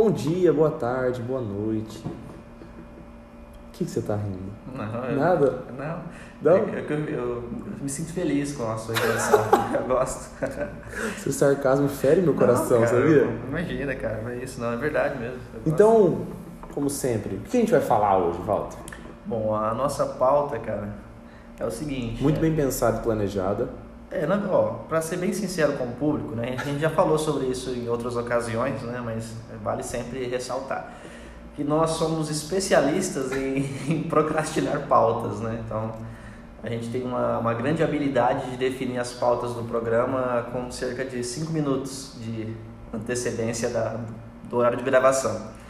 bom dia, boa tarde, boa noite. O que, que você tá rindo? Não, eu, Nada? Não. Não? Eu, eu- eu me sinto feliz com a sua invenção. eu gosto. Seu sarcasmo fere meu coração, Não, cara, sabia? eu- Imagina, cara, não é isso não, é verdade mesmo. eu. Então, como sempre, o que a gente vai falar hoje, Walter? Bom, a nossa pauta, cara, é o seguinte. Muito é, bem pensada e planejada. É, pra ser bem sincero com o público, né, a gente já falou sobre isso em outras ocasiões, né, mas vale sempre ressaltar que nós somos especialistas em, em procrastinar pautas, né, então a gente tem uma, uma grande habilidade de definir as pautas do programa com cerca de 5 minutos de antecedência da, do horário de gravação.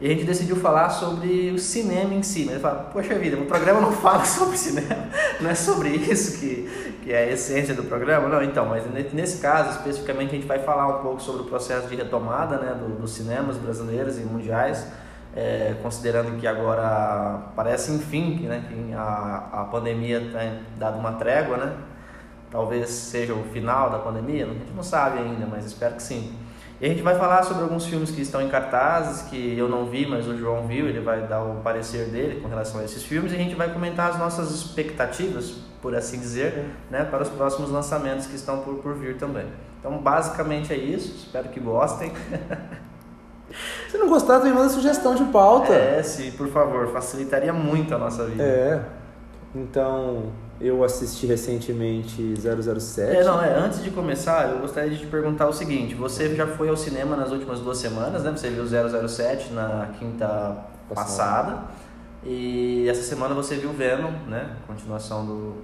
E a gente decidiu falar sobre o cinema em si. Né? Ele fala, poxa vida, o programa não fala sobre cinema, não é sobre isso que, que é a essência do programa? Não, então, mas ne- nesse caso, especificamente, a gente vai falar um pouco sobre o processo de retomada né, do, dos cinemas brasileiros e mundiais, é, considerando que agora parece, enfim, que, né, que a, a pandemia tem dado uma trégua, né? Talvez seja o final da pandemia, a gente não sabe ainda, mas espero que sim. E a gente vai falar sobre alguns filmes que estão em cartazes, que eu não vi, mas o João viu, ele vai dar o parecer dele com relação a esses filmes, e a gente vai comentar as nossas expectativas, por assim dizer, né, para os próximos lançamentos que estão por, por vir também. Então, basicamente é isso, espero que gostem. Se não gostar, também manda sugestão de pauta. É, se por favor, facilitaria muito a nossa vida. É. Então, eu assisti recentemente 007. É, não, é, antes de começar, eu gostaria de te perguntar o seguinte, você já foi ao cinema nas últimas duas semanas, né? Você viu 007 na quinta passada, e essa semana você viu Venom, né? Continuação do,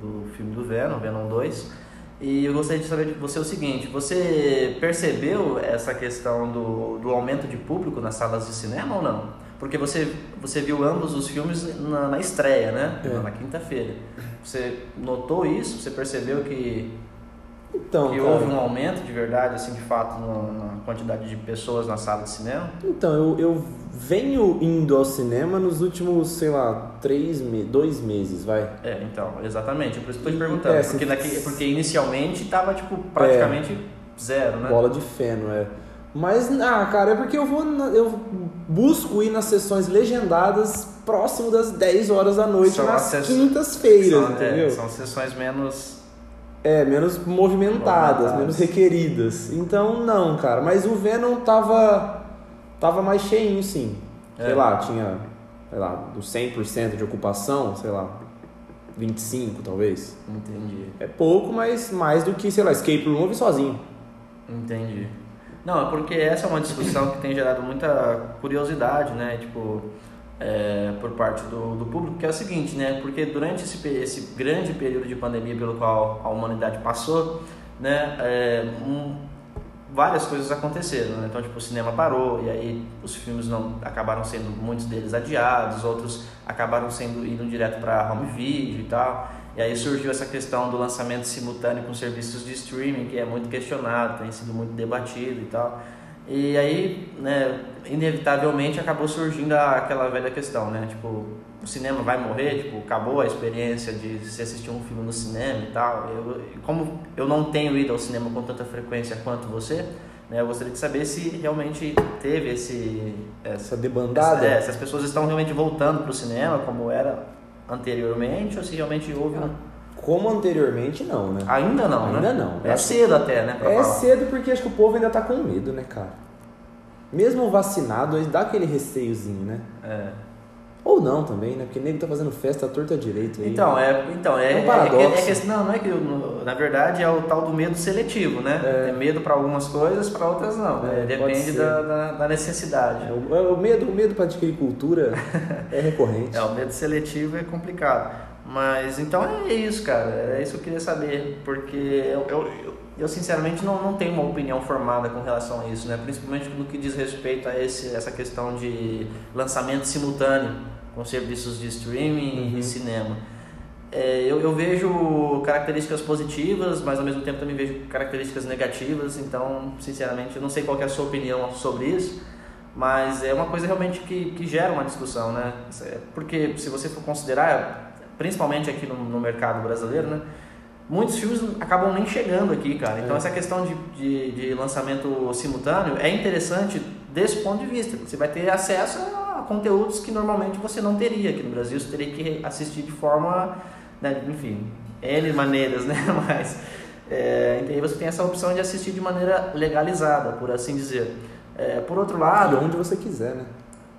do filme do Venom, Venom 2. E eu gostaria de saber de você o seguinte, você percebeu essa questão do, do aumento de público nas salas de cinema ou não? Porque você, você viu ambos os filmes na, na estreia, né? É. Na quinta-feira. Você notou isso? Você percebeu que, Então, que cara, houve um aumento de verdade, assim, de fato, na, na quantidade de pessoas na sala de cinema? então eu, eu venho indo ao cinema nos últimos, sei lá, três me dois meses, vai. É, então, exatamente. É por isso que eu tô te perguntando. É, porque, se- naqui- porque inicialmente tava, tipo, praticamente zero, né? Bola de feno, é. Mas, ah, cara, é porque eu vou. na- eu busco ir nas sessões legendadas próximo das 10 horas da noite São nas quintas-feiras, São- é, entendeu? são sessões menos. É, menos movimentadas, Movimentadas. menos requeridas. Então, não, cara. Mas o Venom tava. tava mais cheinho, sim. Sei É. lá, tinha. Sei lá, dos 100% de ocupação, sei lá, 25 talvez. Entendi. É pouco, mas mais do que, sei lá, Escape Room eu vi sozinho. Entendi. Não, é porque essa é uma discussão que tem gerado muita curiosidade, né? Tipo, é, por parte do, do público, que é o seguinte, né? Porque durante esse, esse grande período de pandemia pelo qual a humanidade passou, né? é, um- várias coisas aconteceram, né? Então, tipo, o cinema parou e aí os filmes não acabaram sendo muitos deles adiados, outros acabaram sendo indo direto para home video e tal. E aí surgiu essa questão do lançamento simultâneo com serviços de streaming, que é muito questionado, tem sido muito debatido e tal. E aí, né, inevitavelmente acabou surgindo aquela velha questão, né? Tipo, o cinema vai morrer, tipo, acabou a experiência de se assistir um filme no cinema e tal. Eu, como eu não tenho ido ao cinema com tanta frequência quanto você, né, eu gostaria de saber se realmente teve esse essa, Essa debandada. é, se as pessoas estão realmente voltando para o cinema como era anteriormente ou se realmente houve um... Como anteriormente, não, né? Ainda não, Ainda né? não. É cedo até, né? É falar. cedo porque acho que o povo ainda tá com medo, né, cara? Mesmo vacinado, dá aquele receiozinho, né? É. Ou não também, né? Porque nego tá fazendo festa à torta direito aí. Então, é, então, é, É um é- paradoxo. é é que- não, não é que na verdade é o tal do medo seletivo, né? É. É, medo para algumas coisas, para outras não. É, É, depende da, da, da necessidade. É, o, é o medo, o medo para adquirir cultura é recorrente. É, o medo seletivo é complicado. Mas então é isso, cara. É isso que eu queria saber. Porque eu, eu, eu, eu, sinceramente não, não tenho uma opinião formada com relação a isso, né? Principalmente no que diz respeito a esse, essa questão de lançamento simultâneo com serviços de streaming Uhum. e cinema. É, eu, eu vejo características positivas, mas ao mesmo tempo também vejo características negativas. Então, sinceramente, eu não sei qual é a sua opinião sobre isso. Mas é uma coisa realmente que, que gera uma discussão, né? Porque se você for considerar, principalmente aqui no, no mercado brasileiro, né? Muitos filmes acabam nem chegando aqui, cara. Então É. essa questão de, de, de lançamento simultâneo é interessante desse ponto de vista. Você vai ter acesso a conteúdos que normalmente você não teria aqui no Brasil, você teria que assistir de forma, né, enfim, N maneiras, né? Mas é, então aí você tem essa opção de assistir de maneira legalizada, por assim dizer. É, por outro lado. E onde você quiser, né?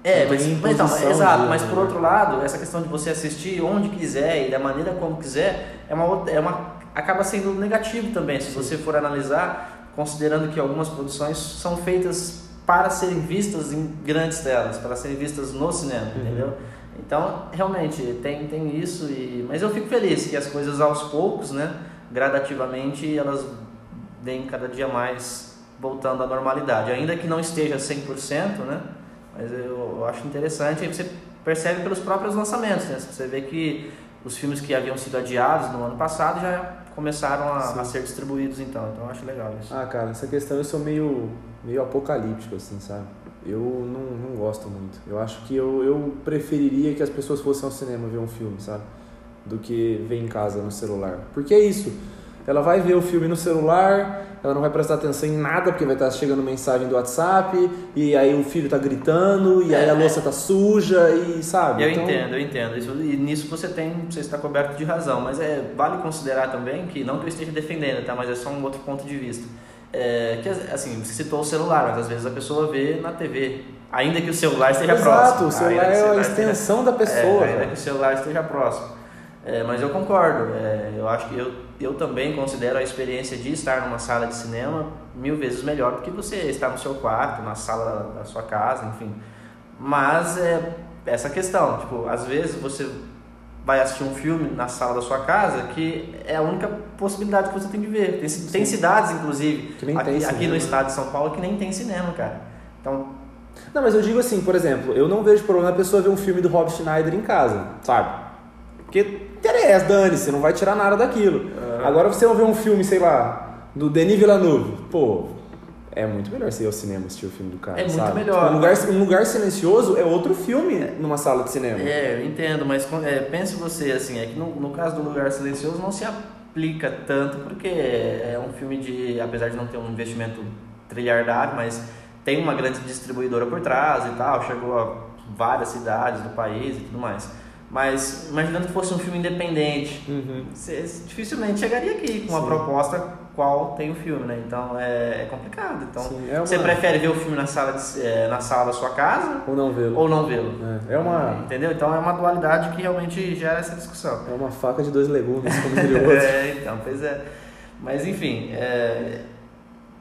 É, mas, mas então, exato, mas por outro lado, essa questão de você assistir onde quiser e da maneira como quiser é uma, é uma acaba sendo negativo também, se você for analisar, considerando que algumas produções são feitas para serem vistas em grandes telas, para serem vistas no cinema, uhum. entendeu? Então, realmente, tem, tem isso, e, mas eu fico feliz que as coisas aos poucos, né, gradativamente, elas vêm cada dia mais voltando à normalidade, ainda que não esteja 100%, né, mas eu, acho interessante, aí você percebe pelos próprios lançamentos, né, você vê que os filmes que haviam sido adiados no ano passado já começaram a, a, ser distribuídos então, então eu acho legal isso. Ah, cara, essa questão eu sou meio, meio apocalíptico, assim, sabe? Eu não, não gosto muito. Eu acho que eu, eu preferiria que as pessoas fossem ao cinema ver um filme, sabe? Do que ver em casa no celular. Porque é isso. Ela vai ver o filme no celular, ela não vai prestar atenção em nada, porque vai estar chegando mensagem do WhatsApp, e aí o filho está gritando, e aí a louça está suja, e sabe? Eu então... entendo, eu entendo. Isso, e nisso você tem, você está coberto de razão. Mas é, vale considerar também que, não que eu esteja defendendo, tá? Mas é só um outro ponto de vista. É, que assim, você citou o celular, mas às vezes a pessoa vê na TV. Ainda que o celular esteja Exato, próximo. Exato, o celular é a extensão esteja, da pessoa. É, ainda que o celular esteja próximo. É, mas eu concordo. É, eu acho que eu, eu também considero a experiência de estar numa sala de cinema mil vezes melhor do que você estar no seu quarto, na sala da sua casa, enfim. Mas é essa questão, tipo, às vezes você vai assistir um filme na sala da sua casa que é a única possibilidade que você tem de ver. Tem, tem cidades, inclusive, aqui, aqui, no estado de São Paulo que nem tem cinema, cara. Então. Não, mas eu digo assim, por exemplo, eu não vejo problema a pessoa ver um filme do Rob Schneider em casa, sabe? Porque interessa, dane-se, não vai tirar nada daquilo. Uhum. Agora você vai ver um filme, sei lá, do Denis Villeneuve, pô, é muito melhor você ir ao cinema assistir o filme do cara. É muito sabe? melhor. Tipo, um, lugar, um lugar silencioso é outro filme numa sala de cinema. É, eu entendo, mas é, pense você, assim, é que no, no caso do lugar silencioso não se aplica tanto, porque é um filme de, apesar de não ter um investimento trilhardário, mas tem uma grande distribuidora por trás e tal, chegou a várias cidades do país e tudo mais. Mas imaginando que fosse um filme independente, uhum. você dificilmente chegaria aqui com uma Sim. proposta qual tem o filme, né? Então é, é complicado. Então Sim, é uma... você prefere ver o filme na sala, de, é, na sala da sua casa ou não vê-lo? Ou não vê-lo? É, é uma entendeu? Então é uma dualidade que realmente gera essa discussão. É uma faca de dois legumes, como diria outro. é, então, pois é. Mas enfim, é,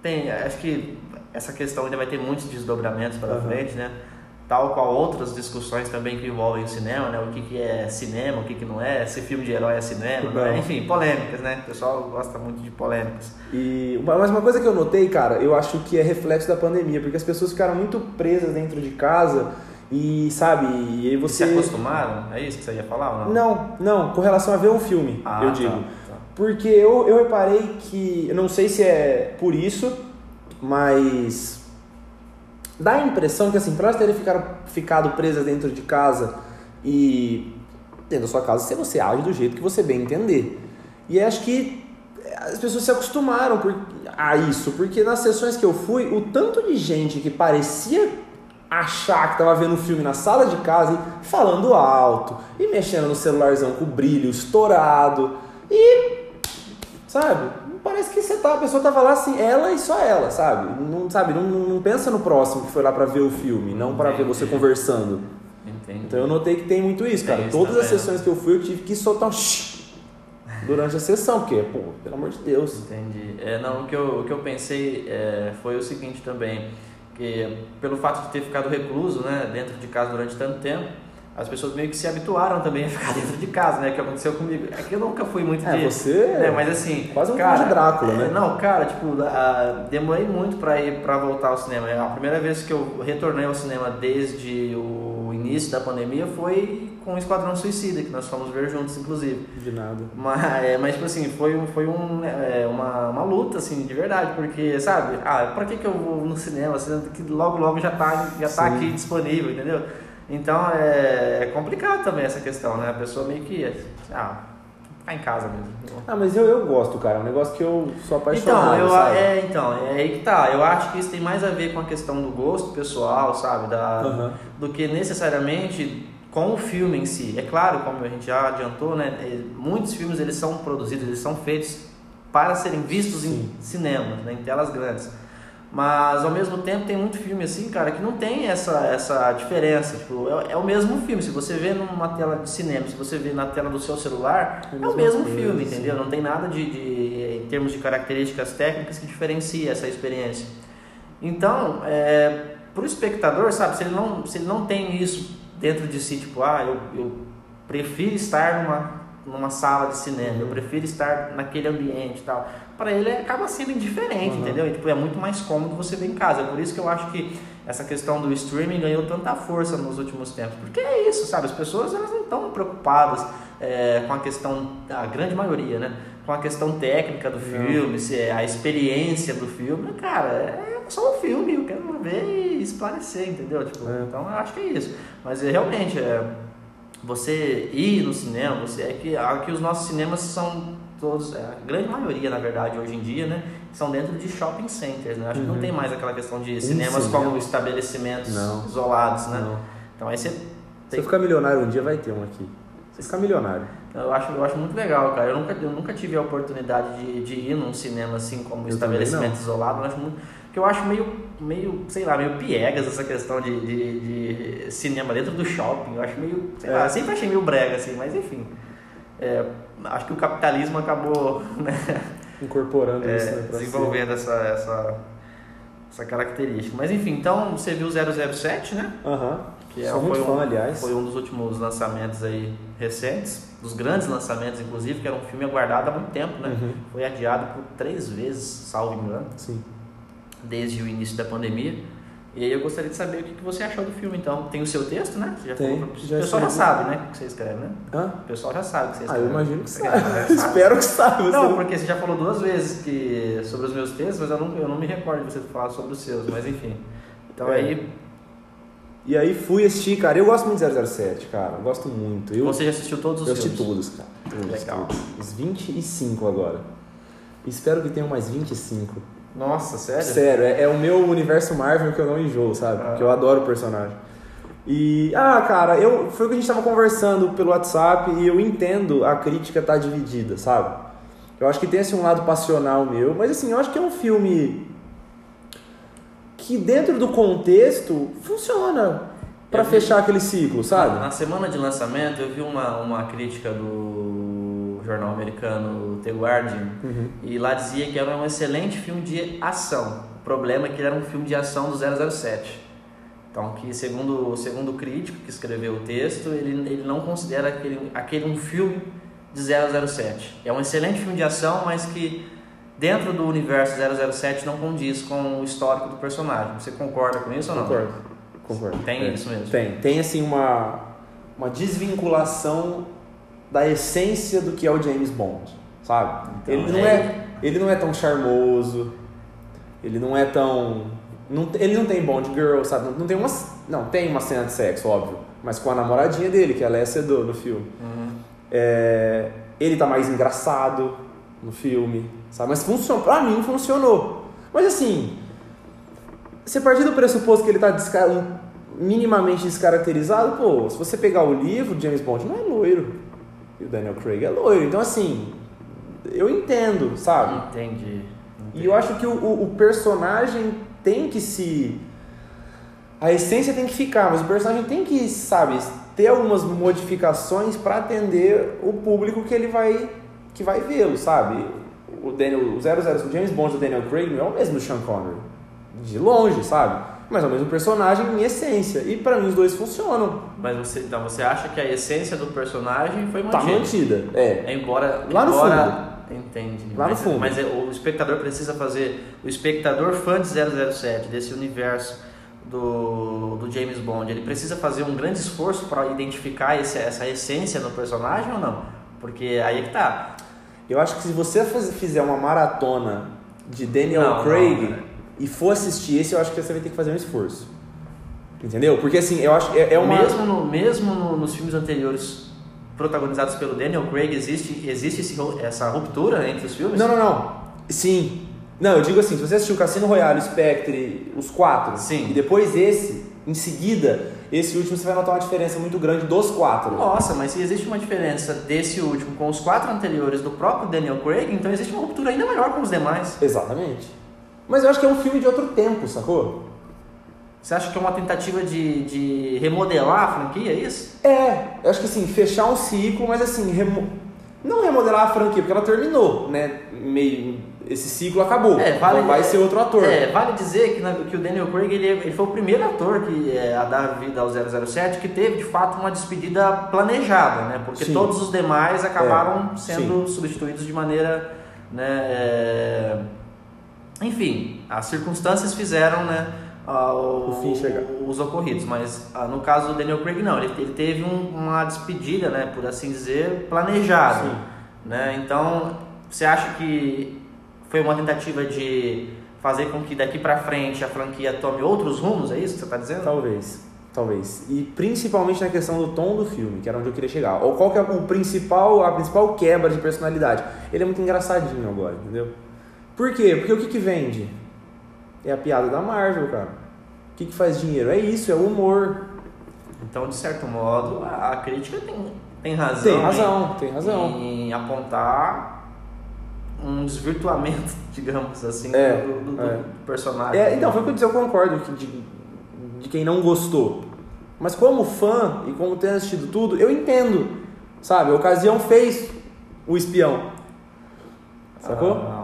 tem, acho que essa questão ainda vai ter muitos desdobramentos para uhum. frente, né? Tal qual outras discussões também que envolvem o cinema, né? O que, que é cinema, o que, que não é, se filme de herói é cinema, né? enfim, polêmicas, né? O pessoal gosta muito de polêmicas. E, mas uma coisa que eu notei, cara, eu acho que é reflexo da pandemia, porque as pessoas ficaram muito presas dentro de casa e, sabe, e aí você... E se acostumaram? É isso que você ia falar ou não? Não, não, com relação a ver um filme, ah, eu tá, digo. Tá. Porque eu, eu reparei que, eu não sei se é por isso, mas dá a impressão que, assim, para elas terem ficado, ficado presas dentro de casa e dentro da sua casa, se você age do jeito que você bem entender. E acho que as pessoas se acostumaram por, a isso, porque nas sessões que eu fui, o tanto de gente que parecia achar que estava vendo um filme na sala de casa e falando alto e mexendo no celularzão com o brilho estourado e sabe parece que você tá, a pessoa tava lá assim, ela e só ela, sabe? Não, sabe, não, não pensa no próximo que foi lá para ver o filme, não para ver você conversando. Entendi. Então eu notei que tem muito isso, cara. Isso Todas as sessões que eu fui, eu tive que soltar um durante a sessão, porque, pô, pelo amor de Deus. Entendi. É, não, o que eu, o que eu pensei é, foi o seguinte também, que pelo fato de ter ficado recluso, né, dentro de casa durante tanto tempo, as pessoas meio que se habituaram também a ficar dentro de casa, né? Que aconteceu comigo. É que eu nunca fui muito é, de. Você. Né? Mas assim. Quase um cara, de Drácula, né? É, não, cara, tipo, uh, demorei muito pra ir pra voltar ao cinema. A primeira vez que eu retornei ao cinema desde o início da pandemia foi com o Esquadrão Suicida, que nós fomos ver juntos, inclusive. De nada. Mas, é, mas tipo assim, foi, foi um, é, uma, uma luta, assim, de verdade, porque, sabe, ah, pra que, que eu vou no cinema, sendo que logo, logo já tá, já tá aqui disponível, entendeu? Então é, é complicado também essa questão, né? A pessoa meio que. Ah, ficar em casa mesmo. Ah, mas eu, eu gosto, cara. É um negócio que eu sou apaixonado. Então, eu, sabe? é, então, é aí que tá. Eu acho que isso tem mais a ver com a questão do gosto pessoal, sabe? Da, Uhum. Do que necessariamente com o filme em si. É claro, como a gente já adiantou, né? é, Muitos filmes eles são produzidos, eles são feitos para serem vistos em Sim. cinemas, né, em telas grandes. Mas ao mesmo tempo tem muito filme assim, cara, que não tem essa, essa diferença. Tipo, é, é o mesmo filme. Se você vê numa tela de cinema, se você vê na tela do seu celular, É é, o mesmo coisa, filme, sim. entendeu? Não tem nada de, de, em termos de características técnicas que diferencia essa experiência. Então, é, pro espectador, sabe, se ele não, se ele não tem isso dentro de si, tipo, ah, eu, eu prefiro estar numa, numa sala de cinema, eu prefiro estar naquele ambiente e tal, para ele acaba sendo indiferente, Uhum. entendeu? E, tipo, é muito mais cômodo você ver em casa. É por isso que eu acho que essa questão do streaming ganhou tanta força nos últimos tempos. Porque é isso, sabe? As pessoas elas não estão preocupadas é, com a questão, a grande maioria, né? Com a questão técnica do filme, se é a experiência do filme. Cara, é só um filme, eu quero ver e esclarecer, entendeu? Tipo, É. Então eu acho que é isso. Mas é, realmente, é, você ir no cinema, você, é que aqui os nossos cinemas são todos, é, a grande maioria, na verdade, hoje em dia, né? São dentro de shopping centers, né? Acho que não Uhum. tem mais aquela questão de cinemas cinema. como estabelecimentos Não. isolados, né? Não. Então aí você Se eu ficar milionário um dia, vai ter um aqui. Se eu ficar milionário. eu acho, eu acho muito legal, cara. Eu nunca, eu nunca tive a oportunidade de, de ir num cinema assim como Eu estabelecimento isolado. Eu acho muito, porque eu acho meio, meio, sei lá, meio piegas essa questão de, de, de cinema dentro do shopping. Eu acho meio, sei É. lá, sempre achei meio brega assim, mas enfim. É, acho que o capitalismo acabou né, Incorporando é, isso, né? desenvolvendo essa, essa, essa característica. Mas enfim, então você viu 007, né? Aham. Que é, Sou foi, fã, um, aliás. foi um dos últimos lançamentos aí recentes, dos grandes lançamentos, inclusive, que era um filme aguardado há muito tempo, né? Uhum. Foi adiado por três vezes, salvo engano, Sim. desde o início da pandemia. E aí eu gostaria de saber o que você achou do filme, então. Tem o seu texto, né? Você já Tem, falou pra- já o pessoal já sabe, né? O que você escreve, né? Hã? O pessoal já sabe o que você Ah, escreve. eu imagino que Você sabe. sabe. Espero que você Não, porque você já falou duas vezes que, sobre os meus textos, mas eu não, eu não me recordo de você falar sobre os seus, mas enfim. Então É. aí, E aí fui assistir, cara. Eu gosto muito de 007, cara. Eu gosto muito. Eu, você já assistiu todos os eu assisti filmes? todos, cara. Todos, Legal. todos. Os 25 agora. Espero que tenham mais 25. Nossa, sério? Sério, é, é o meu universo Marvel que eu não enjoo, sabe? Ah. Porque eu adoro o personagem. E, ah, cara, eu, foi o que a gente tava conversando pelo WhatsApp e eu entendo a crítica tá dividida, sabe? Eu acho que tem assim um lado passional meu, mas assim, eu acho que é um filme que dentro do contexto funciona vi- fechar aquele ciclo, sabe? Na semana de lançamento, eu vi uma, uma crítica do jornal americano The Guardian Uhum. e lá dizia que era um excelente filme de ação. O problema é que ele era um filme de ação do 007. Então, que segundo, segundo o crítico que escreveu o texto, ele, ele não considera aquele, aquele um filme de 007. É um excelente filme de ação, mas que dentro do universo 007 não condiz com o histórico do personagem. Você concorda com isso ou não? Concordo. Concordo. Tem É. isso mesmo? Tem. Tem assim uma, uma desvinculação da essência do que é o James Bond, sabe? Então, ele, não é- é, ele não é tão charmoso, ele não é tão. Não, ele não tem Bond Girl, sabe? Não, não tem uma. Não, tem uma cena de sexo, óbvio. Mas com a namoradinha dele, que ela é Sedô no filme. Uhum. É, ele tá mais engraçado no filme, sabe? Mas funciona, pra mim funcionou. Mas assim, você partir do pressuposto que ele tá desca- um- minimamente descaracterizado, pô, se você pegar o livro, James Bond não é loiro. E o Daniel Craig é loiro. Então assim, eu entendo, sabe? Entendi. E eu acho que o, o- o personagem tem que se. A essência tem que ficar, mas o personagem tem que, sabe, ter algumas modificações para atender o público que ele vai que vai vê-lo, sabe? O Daniel, o 00, o James Bond do Daniel Craig não é o mesmo do Sean Connery. De longe, sabe? Mas é o mesmo personagem em essência. E para mim os dois funcionam. Mas você, então você acha que a essência do personagem foi Tá mantida? mantida. É. É, Embora. Lá no embora, Entendi. Lá no mas, fundo. Mas é, o espectador precisa fazer. O espectador fã de 007, desse universo do, do James Bond, ele precisa fazer um grande esforço para identificar esse, essa essência no personagem ou não? Porque aí é que tá. Eu acho que se você fizer uma maratona de Daniel Não, Craig não? E for assistir esse, eu acho que você vai ter que fazer um esforço. Entendeu? Porque assim, eu acho que é, é uma. Mesmo, no, mesmo no- nos filmes anteriores protagonizados pelo Daniel Craig, existe, existe esse, essa ruptura entre os filmes? Não, não, não. Sim. Não, eu digo assim, se você assistiu Cassino Royale, Spectre, os quatro, Sim. e depois esse, em seguida, esse último você vai notar uma diferença muito grande dos quatro. Nossa, mas se existe uma diferença desse último com os quatro anteriores do próprio Daniel Craig, então existe uma ruptura ainda maior com os demais. Exatamente. Mas eu acho que é um filme de outro tempo, sacou? Você acha que é uma tentativa de, de remodelar a franquia, é isso? É, eu acho que assim, fechar um ciclo, mas assim, remo... não remodelar a franquia, porque ela terminou, né? Meio. Esse ciclo acabou. É, vale, não vai ser outro ator. É, vale dizer que, na- que o Daniel Craig ele, ele foi o primeiro ator que, é, a dar vida ao 007 que teve de fato uma despedida planejada, né? Porque Sim. todos os demais acabaram É, sendo substituídos de maneira. Né, é, Enfim, as circunstâncias fizeram né, o- fim chegar. os ocorridos, mas ah, no caso do Daniel Craig não, ele, ele teve um- uma despedida, né, por assim dizer, planejada. Né? Então, você acha que foi uma tentativa de fazer com que daqui pra frente a franquia tome outros rumos? É isso que você está dizendo? Talvez. Talvez. E principalmente na questão do tom do filme, que era onde eu queria chegar. Ou qual que é o principal, a principal quebra de personalidade? Ele é muito engraçadinho agora, entendeu? Por quê? Porque o que, que vende? É a piada da Marvel, cara. O que, que faz dinheiro? É isso, é o humor. Então, de certo modo, a crítica tem, tem razão. Tem em- razão, tem razão. Em apontar um desvirtuamento, digamos assim, É, do, do- do é. personagem. É, então, foi o que eu disse, eu concordo que de, de quem não gostou. Mas como fã e como tendo assistido tudo, eu entendo. Sabe, a ocasião fez o espião. Sacou? Ah,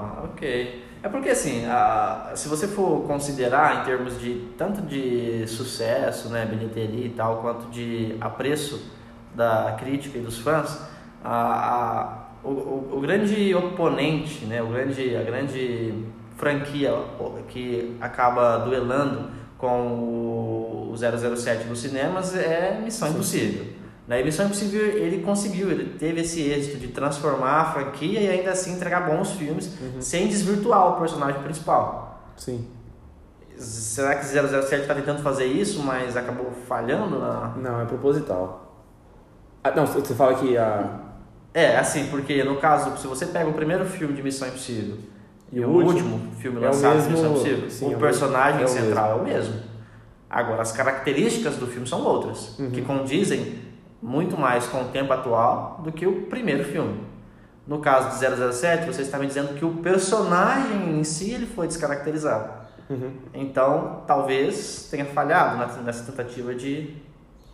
ok. É porque assim, a- se você for considerar em termos de tanto de sucesso, né, bilheteria e tal, quanto de apreço da crítica e dos fãs, a, a- o, o- o grande oponente, né, o grande, a grande franquia que acaba duelando com o, o 007 nos cinemas é Missão Sim. Impossível. Na Missão Impossível ele conseguiu, ele teve esse êxito de transformar a franquia e ainda assim entregar bons filmes Uhum. sem desvirtuar o personagem principal. Sim. Será que 007 está tentando fazer isso, mas acabou falhando na... Não, é proposital. Ah, não, você fala que a. É, assim, porque no caso, se você pega o primeiro filme de Missão Impossível e, o o último, filme é lançado de mesmo- Missão Impossível, sim, é o o personagem mesmo, é o central é o mesmo. Agora, as características do filme são outras, Uhum. que condizem muito mais com o tempo atual do que o primeiro filme. No caso de 007, você está me dizendo que o personagem em si ele foi descaracterizado. Uhum. Então, talvez tenha falhado nessa- tentativa de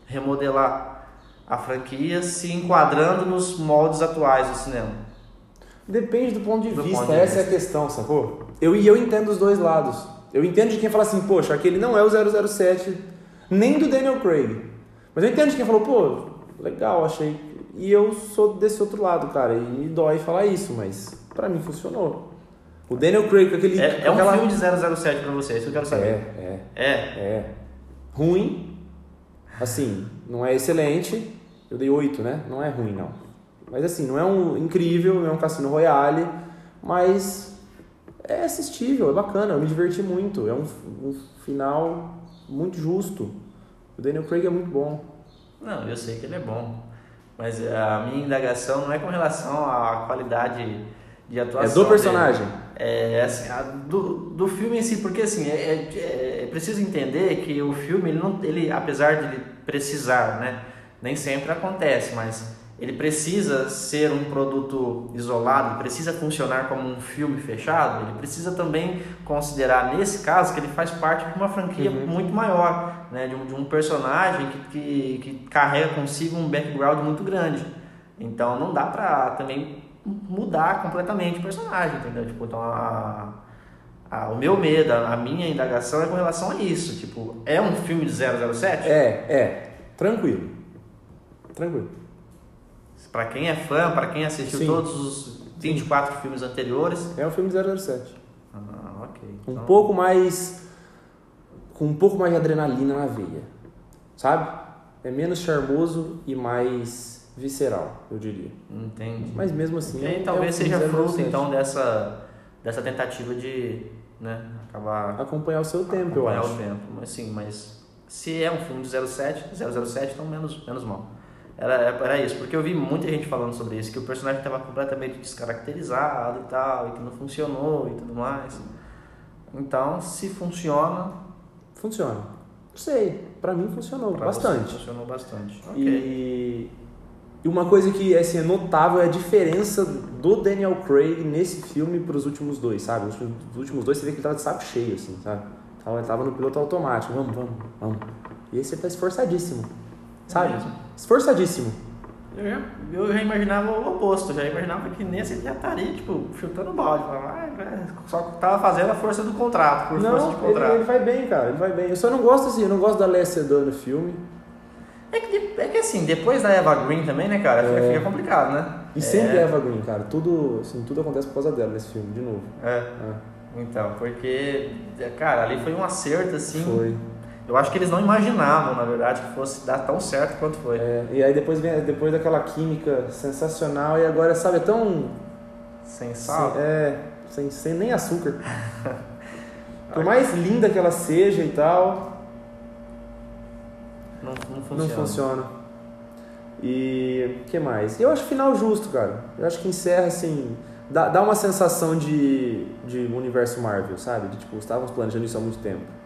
remodelar a franquia se enquadrando nos moldes atuais do cinema. Depende do ponto de Do vista, ponto de essa é a questão, sacou? Eu, e eu entendo os dois lados. Eu entendo de quem fala assim, poxa, aquele não é o 007, nem do Daniel Craig. Mas eu entendo de quem falou, pô, legal, achei. E eu sou desse outro lado, cara, e me dói falar isso, mas pra mim funcionou. O Daniel Craig com aquele. É, é um aquela- filme de 007 pra você, isso que eu quero É, saber. é, É. é. Ruim, assim, não é excelente. Eu dei 8, né? Não é ruim, não. Mas assim, não é um incrível, não é um Cassino Royale, mas é assistível, é bacana, eu me diverti muito. É um, um final muito justo. O Daniel Craig é muito bom. Não, eu sei que ele é bom. Mas a minha indagação não é com relação à qualidade de É atuação. do personagem. dele. É assim, a- do, do filme em si, porque assim, é, é, é preciso entender que o filme, ele, não, ele, apesar de ele precisar, né? Nem sempre acontece, mas ele precisa ser um produto isolado, precisa funcionar como um filme fechado, ele precisa também considerar, nesse caso, que ele faz parte de uma franquia Uhum. muito maior, né? de, um, de um personagem que, que, que carrega consigo um background muito grande. Então não dá pra também mudar completamente o personagem, entendeu? Tipo, então a, a- o meu medo, a, a minha indagação é com relação a isso. Tipo, é um filme de 007? É, é. Tranquilo. Tranquilo. Pra quem é fã, pra quem assistiu Sim. todos os 24 filmes anteriores. É um filme de 007. Ah, ok. Um Então, pouco mais. com um pouco mais de adrenalina na veia. Sabe? É menos charmoso e mais visceral, eu diria. Entendi. Mas mesmo assim. E é- aí é talvez um seja fruto 007. então dessa, dessa tentativa de né, acabar Acompanhar o seu tempo, eu acompanhar acho. o tempo. Mas sim, mas se é um filme de 07, 007, então menos, menos mal. Era, era isso, porque eu vi muita gente falando sobre isso, que o personagem estava completamente descaracterizado e tal, e que não funcionou e tudo mais. Então, se funciona. Funciona. Não sei, pra mim funcionou pra bastante. funcionou bastante. Okay. E, e uma coisa que assim, é notável é a diferença do Daniel Craig nesse filme pros últimos dois, sabe? Os últimos dois você vê que ele tava de saco cheio, assim, sabe? Ele tava no piloto automático, vamos, vamos, vamos. E esse ele tá esforçadíssimo, sabe? É Esforçadíssimo. Eu já, eu já imaginava o oposto, já imaginava que nesse ele já estaria, tipo, chutando balde. Ah, só tava fazendo a força do contrato, por não, força de contrato. Ele, ele vai bem, cara, ele vai bem. Eu só não gosto assim, eu não gosto da Léa Sedor no filme. É que, é que assim, depois da Eva Green também, né, cara, é. fica complicado, né? E sempre é. Eva Green, cara. Tudo, assim, tudo acontece por causa dela nesse filme, de novo. É. é. Então, porque, cara, ali foi um acerto, assim. Foi. Eu acho que eles não imaginavam, na verdade, que fosse dar tão certo quanto foi. É, e aí depois vem depois daquela química sensacional e agora, sabe, é tão. Sem sal? Sem, é, sem, sem nem açúcar. Por mais linda que ela seja e tal. Não, não funciona. Não funciona. E o que mais? Eu acho final justo, cara. Eu acho que encerra assim. Dá, dá uma sensação de, de universo Marvel, sabe? De tipo, estávamos planejando isso há muito tempo.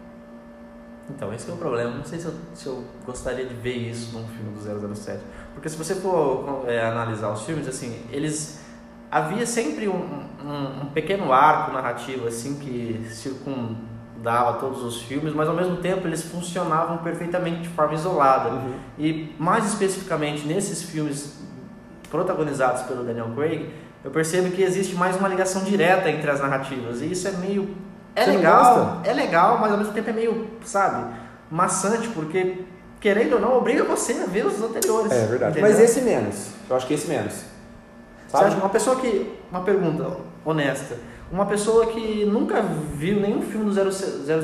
Então, esse é o problema. Não sei se eu, se eu gostaria de ver isso num filme do 007. Porque se você for é, analisar os filmes, assim, eles... Havia sempre um, um, um, pequeno arco narrativo, assim, que circundava todos os filmes, mas ao mesmo tempo eles funcionavam perfeitamente de forma isolada. Uhum. E mais especificamente nesses filmes protagonizados pelo Daniel Craig, eu percebo que existe mais uma ligação direta entre as narrativas. E isso é meio é Você legal, é legal, mas ao mesmo tempo é meio, sabe, maçante, porque querendo ou não, obriga você a ver os anteriores. É verdade. Entendeu? Mas esse menos. Eu acho que esse menos. Sabe? Você uma pessoa que. Uma pergunta honesta. Uma pessoa que nunca viu nenhum filme do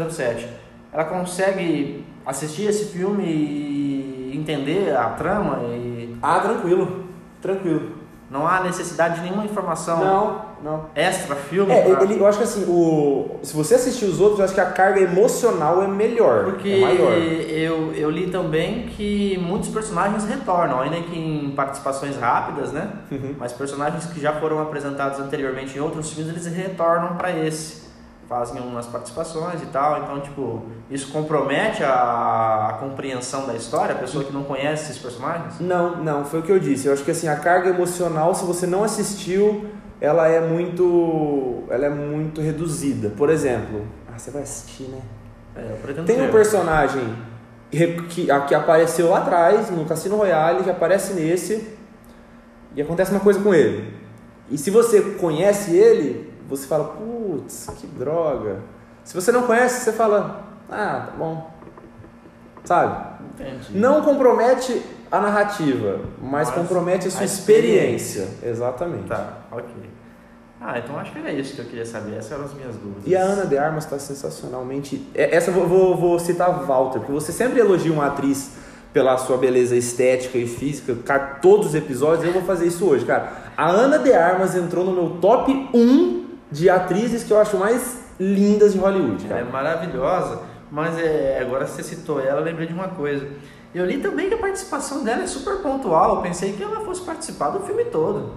007, ela consegue assistir esse filme e entender a trama e. Ah, tranquilo. Tranquilo. Não há necessidade de nenhuma informação. Não não. Extra filme? É, pra... ele, eu acho que assim, o, se você assistir os outros, eu acho que a carga emocional é melhor. Porque é maior. Eu, eu li também que muitos personagens retornam, ainda que em participações rápidas, né? Uhum. Mas personagens que já foram apresentados anteriormente em outros filmes, eles retornam para esse. Fazem umas participações e tal, então, tipo, isso compromete a, a compreensão da história, a pessoa que não conhece esses personagens? Não, não, foi o que eu disse. Eu acho que assim, a carga emocional, se você não assistiu ela é muito ela é muito reduzida. Por exemplo, ah, você vai assistir, né? É, Tem um personagem que, que apareceu lá atrás, no Cassino Royale, que aparece nesse, e acontece uma coisa com ele. E se você conhece ele, você fala, putz, que droga. Se você não conhece, você fala, ah, tá bom. Sabe? Entendi. Não compromete a narrativa, mas, mas compromete a sua a experiência. experiência. Exatamente. Tá, ok. Ah, então acho que era isso que eu queria saber. Essas eram as minhas dúvidas. E a Ana de Armas está sensacionalmente. É, essa vou, vou, vou citar a Walter, porque você sempre elogia uma atriz pela sua beleza estética e física, cara, todos os episódios, eu vou fazer isso hoje, cara. A Ana de Armas entrou no meu top 1 de atrizes que eu acho mais lindas de Hollywood, cara. Ela é maravilhosa, mas é, agora você citou ela, eu lembrei de uma coisa. Eu li também que a participação dela é super pontual. Eu pensei que ela fosse participar do filme todo.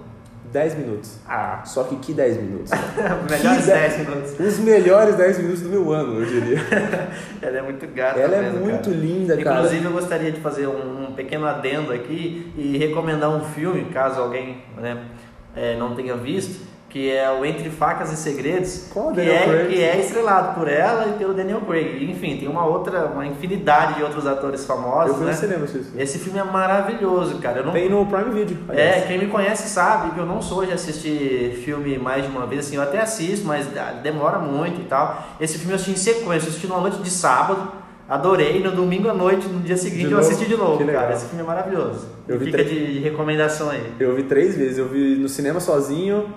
10 minutos. Ah. Só que que 10 minutos? melhores 10 minutos. Os melhores 10 minutos do meu ano, eu diria. ela é muito gata. Ela mesmo, é muito cara. linda, cara. Inclusive, eu gostaria de fazer um, um, pequeno adendo aqui e recomendar um filme, caso alguém né, é, não tenha visto que é o Entre Facas e Segredos, Qual que, é, que é estrelado por ela e pelo Daniel Craig. Enfim, tem uma outra, uma infinidade de outros atores famosos. Eu né? cinema. Esse filme é maravilhoso, cara. Não... Tem no Prime Video. Aliás. É, quem me conhece sabe que eu não sou de assistir filme mais de uma vez, assim, eu até assisto, mas demora muito e tal. Esse filme eu assisti em sequência, eu assisti numa noite de sábado. Adorei, no domingo à noite, no dia seguinte eu assisti de novo, cara. Esse filme é maravilhoso. Eu Fica de recomendação aí. Eu vi três vezes, eu vi no cinema sozinho,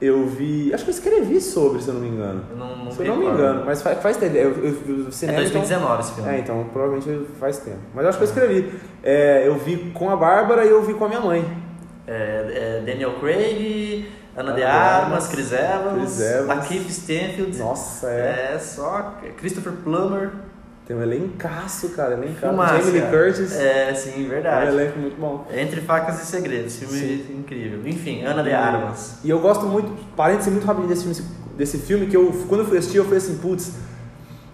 eu vi. Acho que eu escrevi sobre, se eu não me engano. Eu não, não se eu não me engano, mas faz, faz tempo. Eu, eu, eu, cinema, é 2019 então, esse filme. É, então provavelmente faz tempo. Mas acho que eu escrevi. É, eu vi com a Bárbara e eu vi com a minha mãe. É, é Daniel Craig, Ana de Armas, Chris Evans, Chris Evans. Lakeith Stanfield. Nossa, é. É só Christopher Plummer. Tem um elencaço, cara, elencaço. Filmaço, Jamie Lee cara. Curtis. É, sim, É um verdade. elenco muito bom. Entre Facas e Segredos, filme incrível. Enfim, Ana de Armas. E eu gosto muito, parênteses muito rapidinho desse filme, desse filme que eu, quando eu fui assistir, eu falei assim, putz,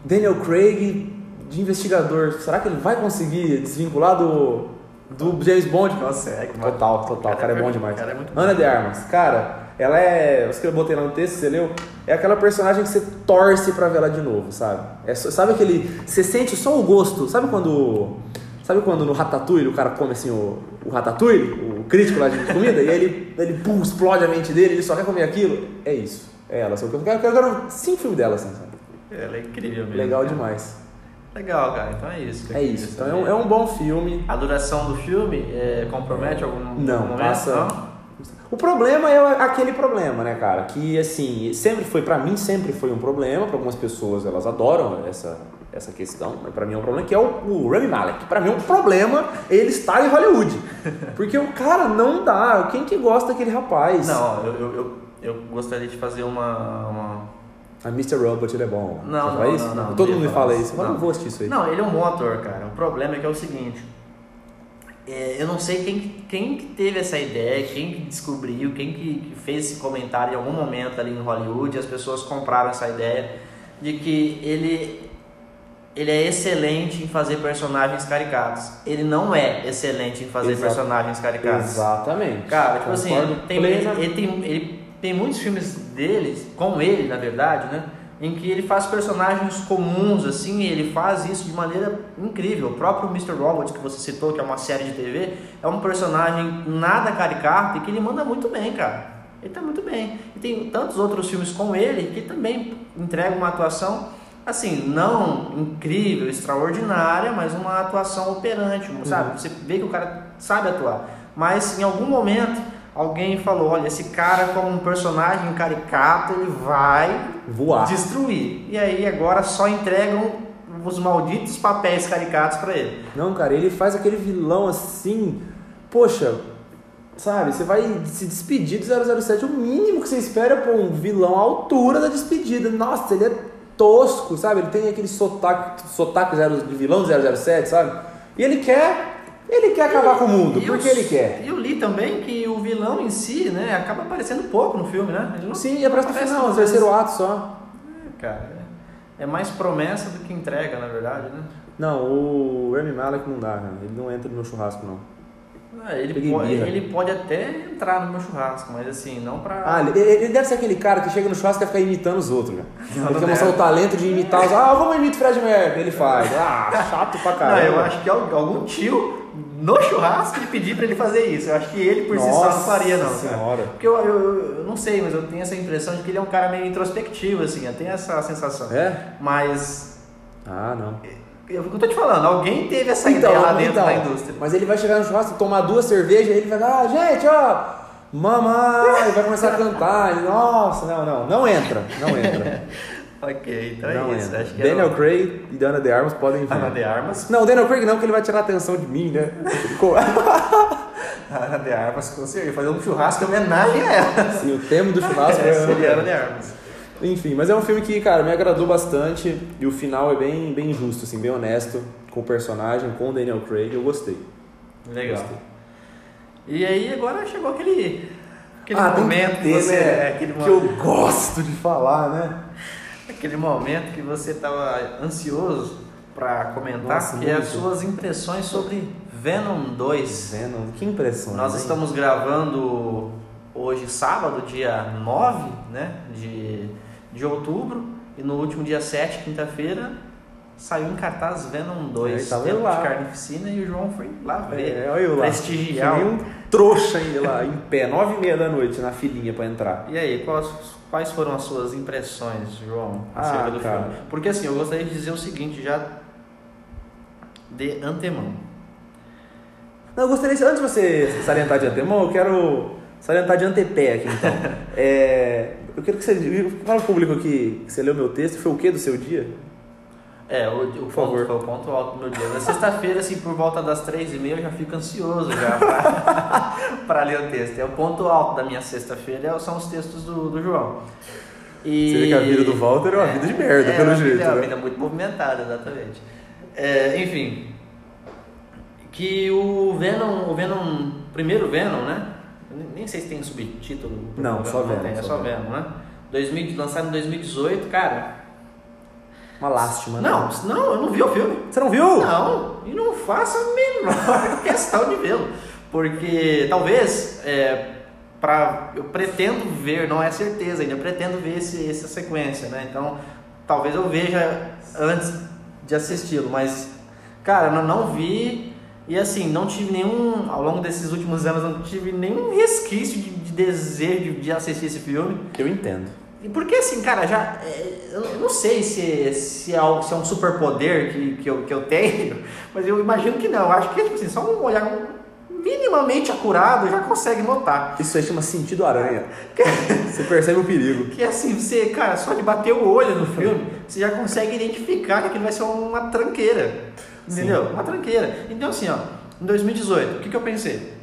Daniel Craig de investigador, será que ele vai conseguir desvincular do, do James Bond? Nossa, é que Total, total, o cara é bom demais. O cara é muito bom. Ana de Armas, cara, ela é. Os que eu botei lá no texto, você leu? É aquela personagem que você torce pra ver ela de novo, sabe? É, sabe aquele. Você sente só o gosto. Sabe quando. Sabe quando no Ratatouille o cara come assim o, o Ratatouille, o crítico lá de comida, e aí ele, ele pum, explode a mente dele, ele só quer comer aquilo? É isso. É ela. Só que eu quero, eu quero cinco filmes dela, assim, sabe? Ela é incrível mesmo. Legal cara. demais. Legal, cara. Então é isso. É isso. Então é um, é um bom filme. A duração do filme é, compromete algum, Não, momento? passa- Não? O problema é aquele problema, né, cara? Que assim, sempre foi, pra mim, sempre foi um problema. Pra algumas pessoas, elas adoram essa, essa questão. Mas pra mim é um problema que é o, o Rami Malek. Pra mim é um problema ele estar em Hollywood. Porque o cara não dá. Quem que gosta daquele rapaz? Não, eu, eu, eu, eu gostaria de fazer uma. uma... A Mr. Robot ele é bom. Não, não, não, não, Todo mundo me fala isso. Mas eu não Não. vou assistir isso aí. Não, ele é um bom ator, cara. O problema é que é o seguinte. É, eu não sei quem, quem que teve essa ideia, quem que descobriu, quem que, fez esse comentário em algum momento ali em Hollywood, as pessoas compraram essa ideia de que ele, ele é excelente em fazer personagens caricatos. Ele não é excelente em fazer Exato. personagens caricatos. Exatamente. Cara, tipo assim, Concordo tem, ele, plena- ele tem, ele tem muitos filmes dele, com ele, na verdade, né? Em que ele faz personagens comuns, assim, e ele faz isso de maneira incrível. O próprio Mr. Robot, que você citou, que é uma série de TV, é um personagem nada caricato e que ele manda muito bem, cara. Ele tá muito bem. E tem tantos outros filmes com ele que também entregam uma atuação, assim, não incrível, extraordinária, mas uma atuação operante, sabe? Você vê que o cara sabe atuar. Mas em algum momento alguém falou, olha, esse cara como um personagem caricato, ele vai Voar. destruir. E aí agora só entregam os malditos papéis caricatos pra ele. Não, cara, ele faz aquele vilão assim. Poxa, sabe? Você vai se despedir do 007. O mínimo que você espera é pô, um vilão à altura da despedida. Nossa, ele é tosco, sabe? Ele tem aquele sotaque, sotaque zero- de vilão do 007, sabe? E ele quer. Ele quer acabar com o mundo, porque eu- ele quer. E eu li também que o vilão em si, né, acaba aparecendo pouco no filme, né? Ele não Sim, aparece no final, no terceiro ato só. vezes. Cara, é mais promessa do que entrega, na verdade, né? Não, o Remy Malek não dá, cara. Ele não entra no meu churrasco, não. Ah, Ele pode, ele pode até entrar no meu churrasco, mas assim, não pra. Ah, ele, ele deve ser aquele cara que chega no churrasco e quer ficar imitando os outros, cara. Não, Ele não quer mostrar o talento de imitar os. Ah, vamos imitar o Fred Mercury. Ele faz. Ah, chato pra Não, caramba. eu acho que al- algum tio no churrasco ele pedir pra ele fazer isso. Eu acho que ele por si só não Nossa faria, não. Cara. senhora. Porque eu, eu, eu não sei, mas eu tenho essa impressão de que ele é um cara meio introspectivo, assim, eu tenho essa sensação. É? Mas. Ah, não. É o que eu tô te falando, alguém teve essa ideia lá dentro então, da indústria. Mas ele vai chegar no churrasco, tomar duas cervejas e ele vai ah, gente, ó, mamãe, vai começar a cantar. Nossa, não, não, não entra, não entra. Ok, então não é isso. entra. Acho que Daniel era Craig e Dana de Armas podem vir. Ana de Armas. Não, o Daniel Craig não, que ele vai tirar a atenção de mim, né? Ana de Armas, com certeza. Fazer um churrasco em homenagem a ela. Sim, o tema do churrasco É, é seria Ana de Armas. Enfim, mas é um filme que, cara, me agradou bastante e o final é bem, bem justo, assim, bem honesto com o personagem, com o Daniel Craig, eu gostei. Legal. Gostei. E aí agora chegou aquele, aquele Ah, momento que que, ter, você. né? é, aquele, que mo- eu gosto de falar, né? Aquele momento que você estava ansioso para comentar, Nossa, que é as suas impressões sobre Venom 2. Venom, que impressão. Nós estamos gravando hoje, sábado, dia 9 né, de, de outubro, e no último dia 7, quinta-feira, saiu em cartaz Venom 2, É, tava eu lá. de Carnificina, e o João foi lá ver, É, eu lá. prestigiar. Que nem um trouxa ainda lá, em pé, nove e meia da noite, na filinha pra entrar. E aí, quais, quais foram as suas impressões, João, Ah, acerca do cara. filme? Porque assim, eu gostaria de dizer o seguinte, já de antemão. Não, eu gostaria, antes de você salientar de antemão, eu quero salientar de antepé aqui, então. É, eu quero que você, fala pro público aqui, que você leu meu texto, foi o que do seu dia? É, o, o ponto, favor. foi o ponto alto do meu dia. Na sexta-feira, assim, por volta das três e meia, eu já fico ansioso já pra, pra ler o texto. É o ponto alto da minha sexta-feira, são os textos do, do João. E... Você vê que a vida do Walter é uma vida de merda, é, pelo uma vida- jeito, É uma né? vida muito movimentada, exatamente. É, enfim, que o Venom, o Venom, primeiro Venom, né? Nem sei se tem subtítulo. Não, só Venom. Tem, é só Venom, Venom né? 2000, lançado em 2018, cara. Uma lástima, né? Não, não, eu não vi o filme. Você não viu? Não, e não faço a menor questão de vê-lo. Porque talvez, é, pra, eu pretendo ver, não é certeza ainda, eu pretendo ver esse, essa sequência, né? Então, talvez eu veja antes de assisti-lo, mas, cara, não, não vi e assim, não tive nenhum, ao longo desses últimos anos, não tive nenhum resquício de, de desejo de assistir esse filme. Eu entendo. Porque assim, cara, já. É, eu não sei se, se, é, algo, se é um superpoder que, que, eu, que eu tenho, mas eu imagino que não. Eu acho que tipo assim, só um olhar minimamente acurado já consegue notar. Isso aí chama sentido aranha. você percebe o perigo. Que assim, você, cara, só de bater o olho no filme, você já consegue identificar que aquilo vai ser uma tranqueira. Entendeu? Sim. Uma tranqueira. Então, assim, ó, em 2018, o que, que eu pensei?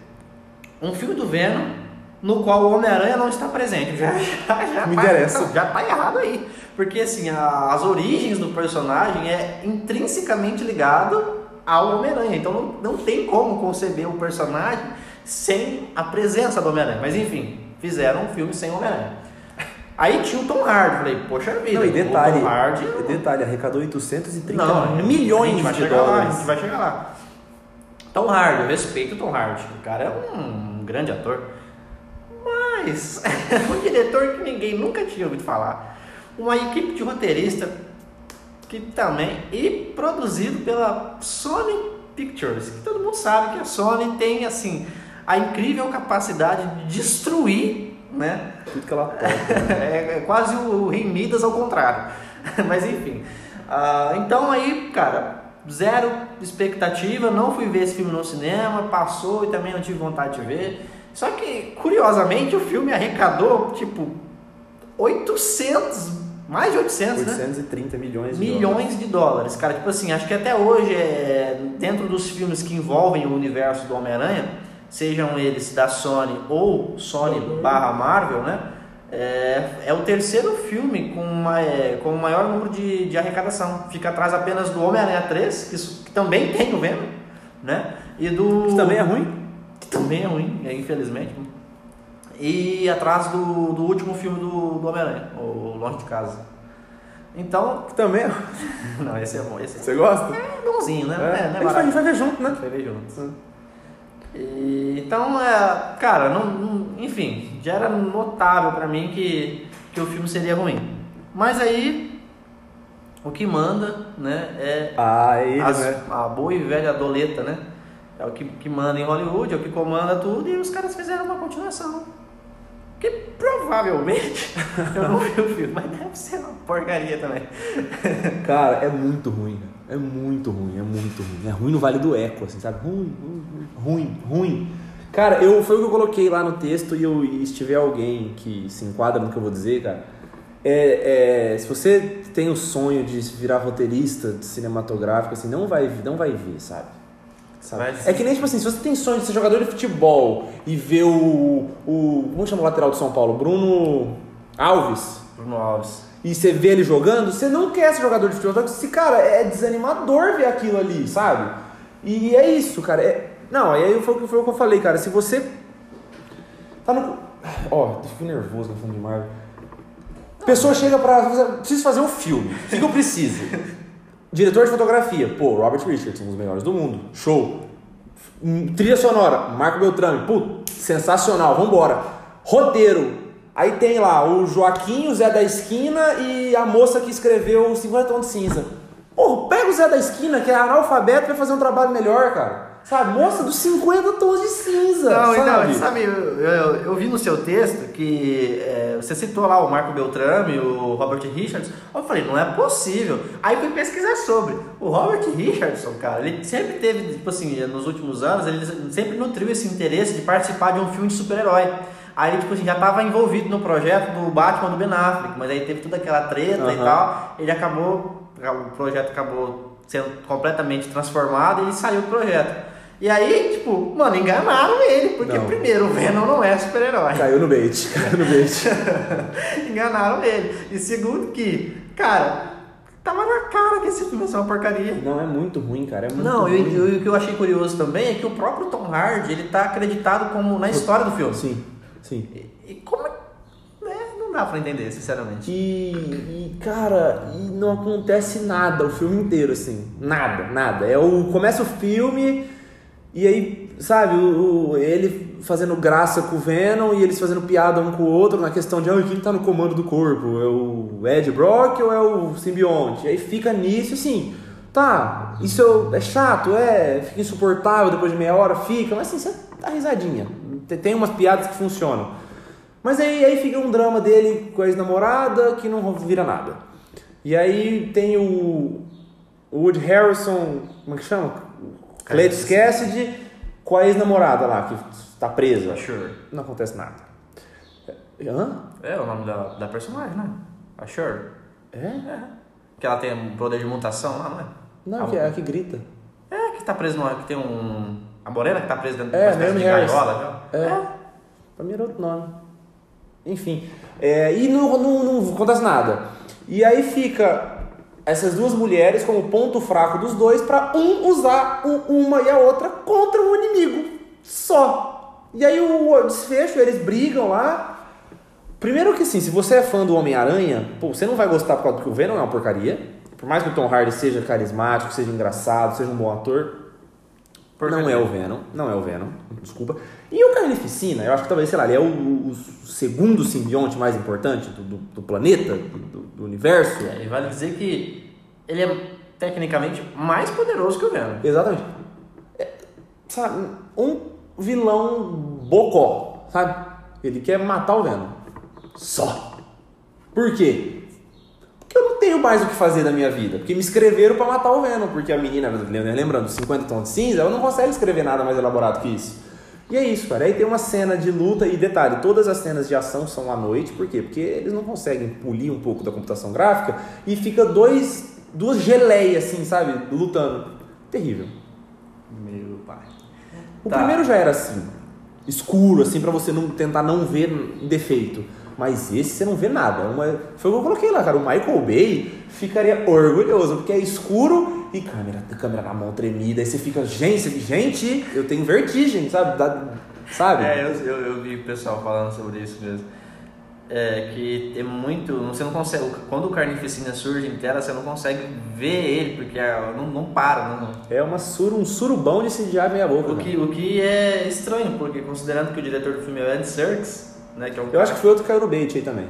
Um filme do Venom no qual o Homem-Aranha não está presente. Já, já, já, Me tá, interessa. Não, já tá errado aí. Porque, assim, a, as origens do personagem é intrinsecamente ligado ao Homem-Aranha. Então, não, não tem como conceber o personagem sem a presença do Homem-Aranha. Mas, enfim, fizeram um filme sem Homem-Aranha. Aí tinha o Tom Hardy, falei, poxa vida, não, e detalhe, o Tom Hardy... Detalhe, arrecadou 830 não, milhões de dólares. Lá, a gente vai chegar lá. Tom Hardy, eu respeito o Tom Hardy, o cara é um grande ator. Mas, um diretor que ninguém nunca tinha ouvido falar. Uma equipe de roteirista que também... E produzido pela Sony Pictures, que todo mundo sabe que a Sony tem, assim, a incrível capacidade de destruir né? Tudo que ela toca. Né? é, é, quase o Rei Midas ao contrário. Mas enfim. Uh, então aí, cara, zero expectativa, não fui ver esse filme no cinema, passou e também não tive vontade de ver. Só que, curiosamente, o filme arrecadou, tipo, 800, mais de 800, 830 né? milhões de milhões dólares. de dólares. Cara, tipo assim, acho que até hoje, é, dentro dos filmes que envolvem o universo do Homem-Aranha, sejam eles da Sony ou Sony barra Marvel, né? É, é o terceiro filme com, uma, é, com o maior número de, de arrecadação. Fica atrás apenas do Homem-Aranha 3, que, que, também tem o Venom, né? E do... Que também é ruim? Que também é ruim, é, infelizmente. E atrás do, do último filme do, do Homem-Aranha, o Longe de Casa. Então... Que também é Não, esse é bom. Esse Você gosta? É bonzinho, né? É, é, é a gente vai ver junto, né? A gente vai ver junto. E, então, é, cara, não, não, enfim, já era notável para mim que, que o filme seria ruim. Mas aí, o que manda, né, é ah, é ele, as, né? a boa e velha doleta, né? É o que, que manda em Hollywood, é o que comanda tudo, e os caras fizeram uma continuação. Que provavelmente, eu não vi o filme, mas deve ser uma porcaria também. Cara, é muito ruim, é muito ruim, é muito ruim. É ruim no Vale do Eco, assim, sabe? Ruim, ruim, ruim. Cara, eu, foi o que eu coloquei lá no texto e, eu, e se tiver alguém que se enquadra no que eu vou dizer, cara, é, é, se você tem o sonho de virar roteirista de cinematográfico, assim, não vai, não vai ver, sabe? Sabe? É que nem, tipo assim, se você tem sonho de ser jogador de futebol e ver o, o como chama o lateral de São Paulo? Bruno Alves. Bruno Alves e você vê ele jogando, você não quer ser jogador de futebol. Esse cara é desanimador ver aquilo ali, sabe? E é isso, cara. É... Não, aí foi, foi o que eu falei, cara. Se você tá no. Ó, oh, ficando nervoso falando de Marvel. Pessoa chega pra. Preciso fazer um filme. O que eu preciso? Diretor de fotografia. Pô, Robert Richardson, um dos melhores do mundo. Show. Hum, trilha sonora. Marco Beltrame. Putz, sensacional. Vambora. Roteiro. Aí tem lá o Joaquim, o Zé da Esquina e a moça que escreveu 50 Tons de Cinza. Porra, pega o Zé da Esquina, que é analfabeto, vai fazer um trabalho melhor, cara. Sabe, moça dos 50 tons de cinza. Não, então, sabe? Então, sabe, eu, eu, eu, vi no seu texto que é, você citou lá o Marco Beltrame, o Robert Richardson. Eu falei, não é possível. Aí fui pesquisar sobre. O Robert Richardson, cara, ele sempre teve, tipo assim, nos últimos anos, ele sempre nutriu esse interesse de participar de um filme de super-herói. Aí ele tipo assim, já estava envolvido no projeto do Batman do Ben Affleck, mas aí teve toda aquela treta uhum. e tal, ele acabou, o projeto acabou sendo completamente transformado e ele saiu do projeto. E aí, tipo, mano, enganaram ele, porque não. primeiro, o Venom não é super-herói. Caiu no bait, caiu no bait. enganaram ele. E segundo que, cara, Tava na cara que esse filme ia ser uma porcaria. Não, é muito ruim, cara. É muito Não, ruim. e o que eu achei curioso também é que o próprio Tom Hardy, ele tá acreditado como na história do filme. Sim, sim. E, e como é. Né, não dá pra entender, sinceramente. E, e, cara, e não acontece nada o filme inteiro, assim. Nada, nada. É o. Começa o filme e aí, sabe, o, o- ele fazendo graça com o Venom e eles fazendo piada um com o outro na questão de ah, quem tá no comando do corpo? É o Ed Brock ou é o simbionte? Aí fica nisso assim. Tá, isso é chato, é, fica insuportável depois de meia hora, fica, mas assim, você dá risadinha. Tem- umas piadas que funcionam. Mas aí, aí fica um drama dele com a ex-namorada que não vira nada. E aí tem o Wood Harrison, como é que chama? Cletus Cassidy com a ex-namorada lá, que tá presa. Sure. Não acontece nada. Hã? É o nome da, da personagem, né? A Sure. É? É. Que ela tem um poder de mutação lá, não é? Não, A- que é a que grita. É, que tá preso no. que tem um. A morena que tá presa dentro É, de uma espécie de Harris. gaiola, viu? É. Pra mim era outro nome. Enfim. É, e não, não, não acontece nada. E aí fica essas duas mulheres como ponto fraco dos dois pra um usar u- uma e a outra contra o inimigo. Só. E aí o desfecho, eles brigam lá. Primeiro que assim, se você é fã do Homem-Aranha, pô, você não vai gostar por causa que o Venom é uma porcaria. Por mais que o Tom Hardy seja carismático, seja engraçado, seja um bom ator, Porcaria. não é o Venom, não é o Venom, desculpa. E o Carnificina, eu acho que talvez, sei lá, ele é o, o segundo simbionte mais importante do, do- do planeta, do, do- universo. É, e vale dizer que ele é tecnicamente mais poderoso que o Venom. Exatamente. É, sabe, um vilão bocó, sabe? Ele quer matar o Venom. Só. Por quê? Porque eu não tenho mais o que fazer da minha vida. Porque me escreveram pra matar o Venom. Porque a menina, lembrando, 50 tons de cinza, ela não consegue escrever nada mais elaborado que isso. E é isso, cara. Aí tem uma cena de luta e detalhe, todas as cenas de ação são à noite, por quê? Porque eles não conseguem polir um pouco da computação gráfica e fica dois, duas geleias assim, sabe? Lutando. Terrível. Meu pai. O Tá. primeiro já era assim, escuro, assim, pra você não tentar não ver defeito. Mas esse você não vê nada. Uma, foi o que eu coloquei lá, cara. O Michael Bay ficaria orgulhoso, porque é escuro e câmera, câmera na mão tremida. Aí você fica, gente, gente, eu tenho vertigem, sabe? Dá- sabe? É, eu, eu, eu vi o pessoal falando sobre isso mesmo. É que é muito. Você não consegue. Quando o Carnificina surge em tela, você não consegue ver ele, porque é- não, não para. Não, É uma sur, um surubão de CGI meia boca. o, cara. que, o que é estranho, porque considerando que o diretor do filme é o Andy Serkis, né? Que é um Eu acho que foi outro que caiu no bait aí também.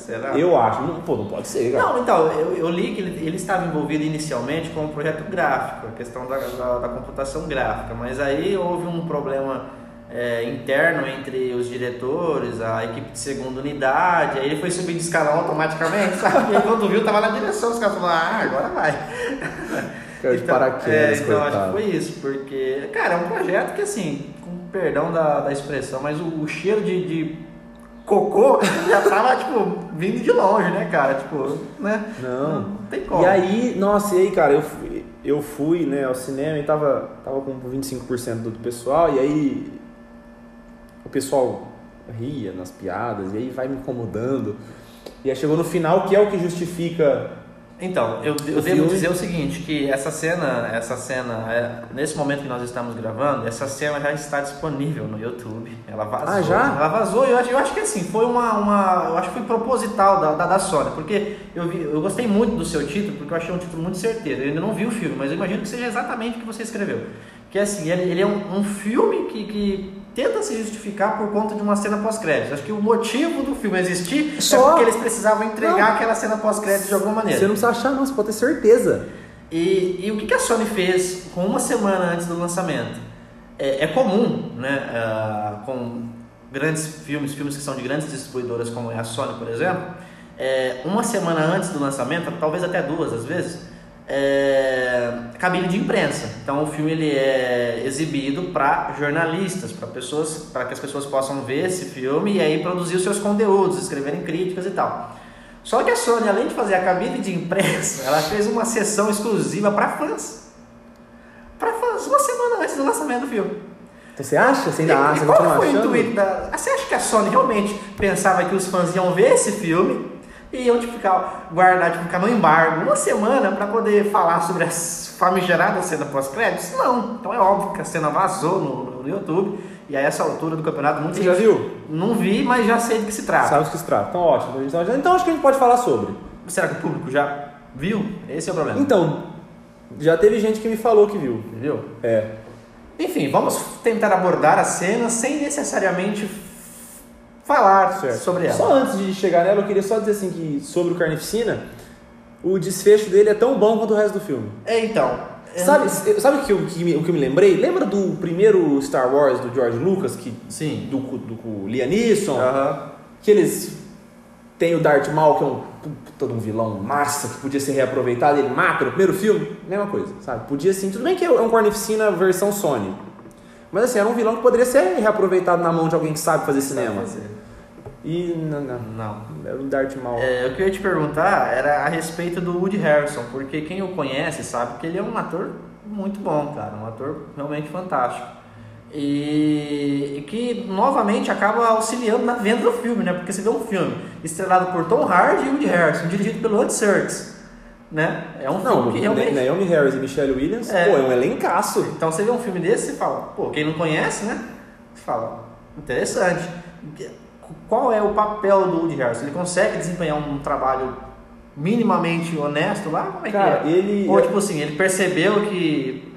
Será? Eu acho. Não, pô, não pode ser, cara. Não, então, eu, eu li que ele, ele estava envolvido inicialmente com um projeto gráfico, a questão da, da, da computação gráfica, mas aí houve um problema é, interno entre os diretores, a equipe de segunda unidade, aí ele foi subir de escalão automaticamente, sabe? E quando viu, tava na direção, os caras falaram, ah, agora vai. Caiu de Então, paraquedas, é, então acho que foi isso, porque, cara, é um projeto que assim, com perdão da, da expressão, mas o, o cheiro de, de cocô já tava, tipo, vindo de longe, né, cara? Tipo, né? Não. Não tem como. E aí, nossa, e aí, cara, eu fui, eu fui né, ao cinema e tava, tava com 25% do pessoal, e aí o pessoal ria nas piadas, e aí vai me incomodando. E aí chegou no final, que é o que justifica. Então, eu, eu devo dizer o seguinte, que essa cena, essa cena, é, nesse momento que nós estamos gravando, essa cena já está disponível no YouTube. Ela vazou. Ah, já? Ela vazou, eu acho, eu acho que assim, foi uma, uma. Eu acho que foi proposital da, da, da Sony, porque eu, vi, eu gostei muito do seu título, porque eu achei um título muito certeiro. Eu ainda não vi o filme, mas eu imagino que seja exatamente o que você escreveu. Que assim, ele, ele é um, um filme que, que tenta se justificar por conta de uma cena pós-crédito. Acho que o motivo do filme existir é Só- porque eles precisavam entregar Não. aquela cena pós-crédito de alguma maneira. Você não precisa achar, não, você pode ter certeza. E, e o que a Sony fez com uma semana antes do lançamento? É, é comum, né, ah, com grandes filmes, filmes que são de grandes distribuidoras como é a Sony, por exemplo, é, uma semana antes do lançamento, talvez até duas às vezes, é, cabine de imprensa. Então o filme ele é exibido para jornalistas, para pessoas, para que as pessoas possam ver esse filme e aí produzir os seus conteúdos, escreverem críticas e tal. Só que a Sony, além de fazer a cabine de imprensa, ela fez uma sessão exclusiva para fãs. Para fãs, uma semana antes do lançamento do filme. Então você acha? Você ainda E- acha? e qual foi o intuito da... Você acha que a Sony realmente pensava que os fãs iam ver esse filme, e iam tipo, ficar, guardar, tipo, ficar no embargo uma semana para poder falar sobre as famigeradas cena pós-créditos? Não. Então é óbvio que a cena vazou no, no YouTube. E a essa altura do campeonato, muita Você já viu? Não vi, mas já sei do que se trata. Sabe do que se trata. Então, ótimo. Então, acho que a gente pode falar sobre. Será que o público já viu? Esse é o problema. Então, já teve gente que me falou que viu. Viu? É. Enfim, vamos tentar abordar a cena sem necessariamente falar Certo. sobre ela. Só antes de chegar nela, eu queria só dizer assim que sobre o Carnificina, o desfecho dele é tão bom quanto o resto do filme. É, então. é- Sabe, sabe o que, eu- que me- o que eu me lembrei? Lembra do primeiro Star Wars do George Lucas, que, Sim. do, do, do Liam Neeson, Aham. que eles têm o Darth Maul, que é um puta de um vilão massa, que podia ser reaproveitado, ele mata no primeiro filme, mesma coisa, sabe? Podia sim, tudo bem que é um Carnificina versão Sony, mas assim, era um vilão que poderia ser reaproveitado na mão de alguém que sabe fazer cinema. E não, não, Não. era o Darth Maul. É, o que eu ia te perguntar era a respeito do Woody Harrison, porque quem o conhece sabe que ele é um ator muito bom, cara, um ator realmente fantástico. E, e que novamente acaba auxiliando na venda do filme, né? Porque você vê um filme estrelado por Tom Hardy e Woody Harrison, dirigido pelo Andy Serkis, né? É um Não, filme que realmente... Naomi Harris e Michelle Williams, É. pô, é um elencaço. Então você vê um filme desse e fala, pô, quem não conhece, né? Você fala, interessante. Qual é o papel do Woody Harrison? Ele consegue desempenhar um trabalho minimamente honesto lá? Como é Cara, que é? ele- Ou tipo assim, ele percebeu que.